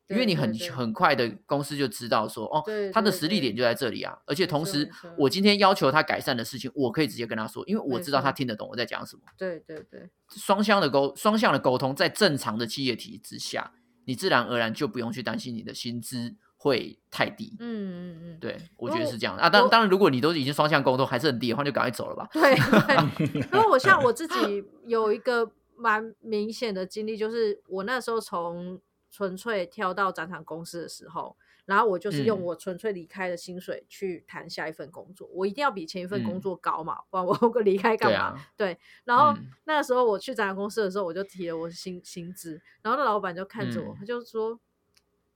因为你很很快的公司就知道说，哦对，他的实力点就在这里啊，而且同时我今天要求他改善的事情，我可以直接跟他说，因为我知道他错听得懂我在讲什么。对对对，双向的沟双向的沟通，在正常的企业体制下，你自然而然就不用去担心你的薪资会太低。嗯嗯嗯，对，我觉得是这样的啊。当当然，如果你都已经双向沟通还是很低的话，就赶快走了吧。对对，因为我像 我自己有一个蛮明显的经历，就是我那时候从纯粹跳到展场公司的时候，然后我就是用嗯我纯粹离开的薪水去谈下一份工作，我一定要比前一份工嗯作高嘛，不然我 离开干嘛？对啊，对，然后嗯那个时候我去展览公司的时候，我就提了我的薪薪资，然后那老板就看着我，嗯他就说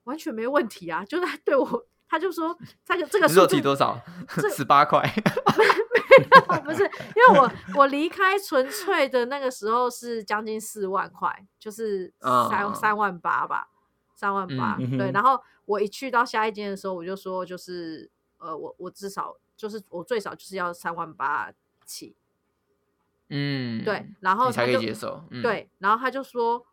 完全没问题啊，就是他对我，他就说他就这个你说数字提多少这？十八块。不是，因为我我离开纯粹的那个时候是将近四万块，就是三、嗯三万八吧，三万八、对。然后我一去到下一间的时候，我就说就是呃，我我至少就是我最少就是要三万八起，嗯，对。然后才可以他就接受。嗯，对，然后他就说，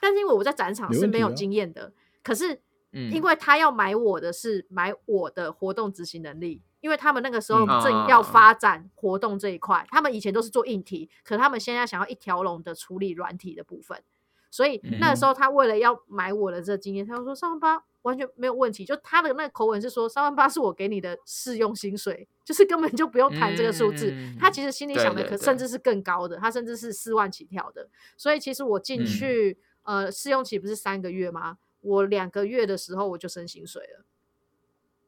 但是因为我在展场是没有经验的，可是嗯，因为他要买我的是买我的活动执行能力，因为他们那个时候嗯。正要啊发展活动这一块，他们以前都是做硬体，可他们现在想要一条龙的处理软体的部分，所以那个时候他为了要买我的这个经验，他就说三万八完全没有问题，就他的那个口吻是说三万八是我给你的试用薪水，就是根本就不用谈这个数字，嗯。他其实心里想的可甚至是更高的，他甚至是四万起跳的，所以其实我进嗯。去、呃试用期不是三个月吗？我两个月的时候我就升薪水了。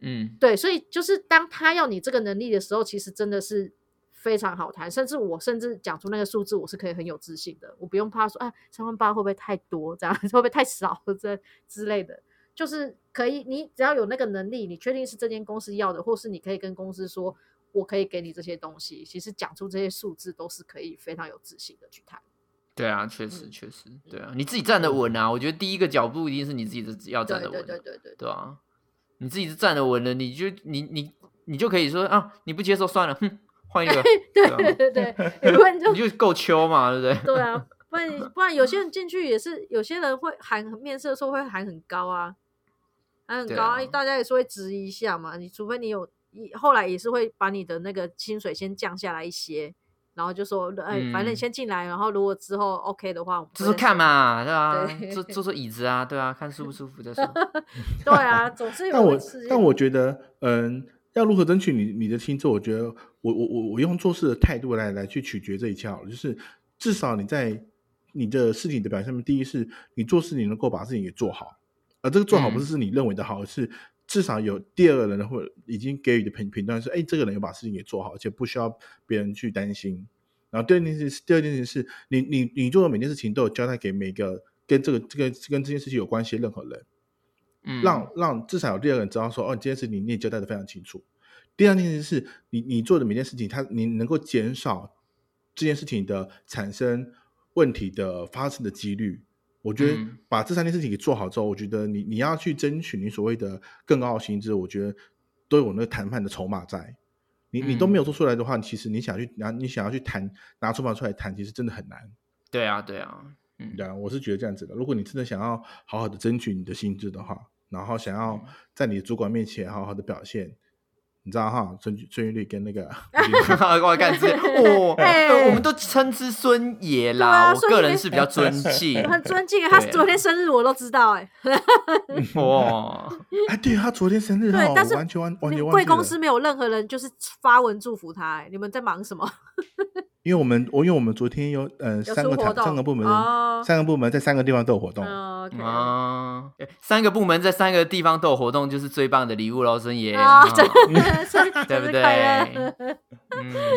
嗯，对，所以就是当他要你这个能力的时候，其实真的是非常好谈。甚至我甚至讲出那个数字，我是可以很有自信的，我不用怕说啊三万八会不会太多，这样 会不会太少这之类的。就是可以，你只要有那个能力，你确定是这间公司要的，或是你可以跟公司说，我可以给你这些东西。其实讲出这些数字都是可以非常有自信的去谈。对啊，确实嗯确实，对啊，你自己站得稳啊。我觉得第一个脚步一定是你自己的要站得稳对，对对对，对啊，你自己是站得稳的，你就你你你就可以说啊，你不接受算了，哼，换一个，对啊对对对，不然就 你就够秋嘛，对不对？对啊，不然不然有些人进去也是，有些人会喊面试的时候会喊很高啊，喊很高，对啊哎大家也是会质疑一下嘛。你除非你有，一后来也是会把你的那个薪水先降下来一些，然后就说，哎，反正你嗯先进来，然后如果之后 OK 的话，我们就是看。嘛，对吧？对坐坐坐椅子啊，对啊，看舒不舒服再说。对啊，总是有但我但我觉得，嗯，要如何争取你你的薪资？我觉得我我我我用做事的态度来来去取决这一切好了，就是至少你在你的事情的表现上面，第一是你做事你能够把事情给做好，而这个做好不是嗯是你认为的好，而是至少有第二个人或已经给予的评评断是，哎，这个人有把事情给做好，而且不需要别人去担心。然后第二件事，第二件事是你你你做的每件事情都有交代给每个跟这个这个跟这件事情有关系的任何人。嗯，让让至少有第二个人知道说，哦，这件事情你也交代的非常清楚。第二件事是你你做的每件事情，它你能够减少这件事情的产生问题的发生的几率。我觉得嗯把这三件事情给做好之后，我觉得你你要去争取你所谓的更高的薪资，我觉得都有那个谈判的筹码在。你你都没有做出来的话，其实你想去拿你想要去谈拿筹码出来谈，其实真的很难。对啊，对啊，嗯对啊，我是觉得这样子的。如果你真的想要好好的争取你的薪资的话，然后想要在你的主管面前好好的表现，你知道哈，孙孙玉律跟那个 我干这 哦，哎我们都称之孙爷啦，我个人是比较尊敬。很尊敬，他昨天生日我都知道、哎，哇，哎，对他昨天生日哈，对但是我完全完完全贵公司没有任何人就是发文祝福他、哎，你们在忙什么？因为我们我因为我们昨天有呃三个三个部门、哦三个部门在三个地方都有活动，哦三个部门在三个地方都有活动，就是最棒的礼物喽，孙爷。对不对，嗯，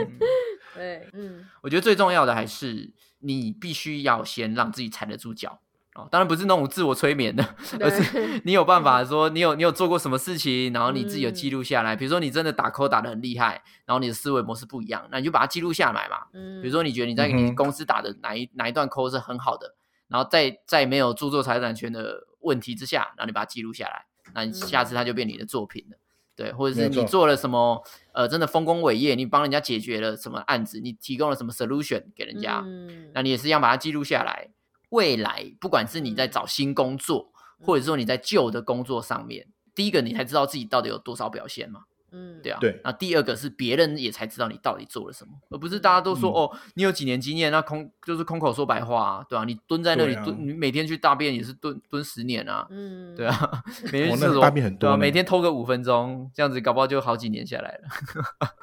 对，嗯，我觉得最重要的还是你必须要先让自己踩得住脚哦，当然不是那种自我催眠的，而是你有办法说你有你有做过什么事情，然后你自己有嗯记录下来。比如说你真的打 call 打得很厉害，然后你的思维模式不一样，那你就把它记录下来嘛。嗯，比如说你觉得你在你公司打的哪一哪一段 call 是很好的，然后在在没有著作财产权的问题之下，然后你把它记录下来，那你下次它就变你的作品了。对，或者是你做了什么呃，真的丰功伟业，你帮人家解决了什么案子，你提供了什么 solution 给人家，嗯那你也是一样把它记录下来。未来不管是你在找新工作，或者说你在旧的工作上面，第一个你才知道自己到底有多少表现嘛，嗯，对啊。对。那第二个是别人也才知道你到底做了什么，而不是大家都说、嗯。哦，你有几年经验，那空就是空口说白话啊，对啊，你蹲在那里啊。蹲，你每天去大便也是蹲蹲十年啊，嗯，对啊，每天哦那去厕所大便很对啊，多每天偷个五分钟，这样子搞不好就好几年下来了，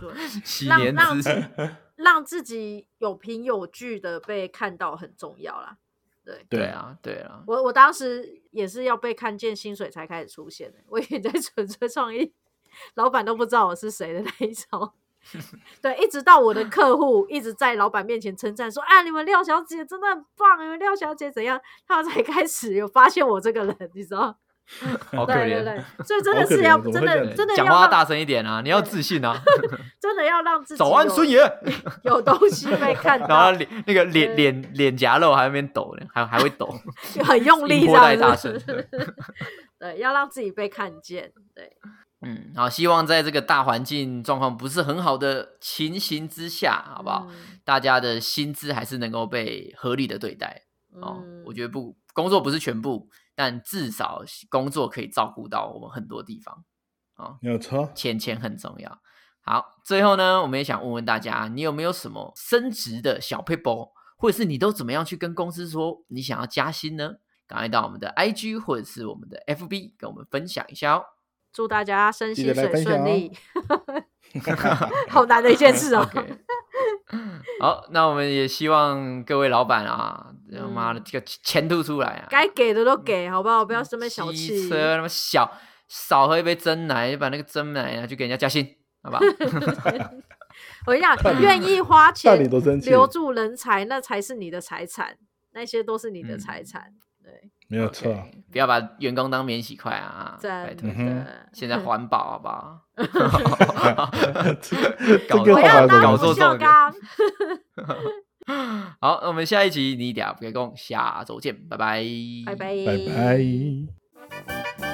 对，洗让让年资。让自己有凭有据的被看到很重要啦。对，对啊，对啊，我我当时也是要被看见，薪水才开始出现的。我也在纯粹创意，老板都不知道我是谁的那一种。对，一直到我的客户一直在老板面前称赞说：“啊，你们廖小姐真的很棒，你们廖小姐怎样？”他们才开始有发现我这个人，你知道？好可怜。对对对，所以真的是要真的真的讲话要大声一点啊！你要自信啊！真的要让自己早安，有孙爷。有东西被看 然后，脸那个脸脸脸颊肉还在那边抖呢，还还会抖，很用力音波太这样子。大声。对对，要让自己被看见。对，嗯，好，希望在这个大环境状况不是很好的情形之下，好不好？嗯大家的薪资还是能够被合理的对待我觉得不工作不是全部，但至少工作可以照顾到我们很多地方，没有错。钱钱很重要。好，最后呢，我们也想问问大家，你有没有什么升职的小 paper，或者是你都怎么样去跟公司说你想要加薪呢？赶快到我们的 IG 或者是我们的 FB 跟我们分享一下哦。祝大家身记心水顺利。好难的一件事哦。OK，好，那我们也希望各位老板啊，他妈的嗯这个钱吐出来啊，该给的都给，好不好？不要这么小机气。车那么小，少喝一杯真奶，就把那个真奶啊去给人家加薪，好吧？我跟你讲，愿意花钱？留住人才，那才是你的财产，那些都是你的嗯财产。对，没有错。不要把员工当免洗筷啊，拜托真嗯。哼的。现在环保好不好？搞个话不要当搞错重点。好，那我们下一集你俩别共，下周见，拜拜，拜拜，拜拜。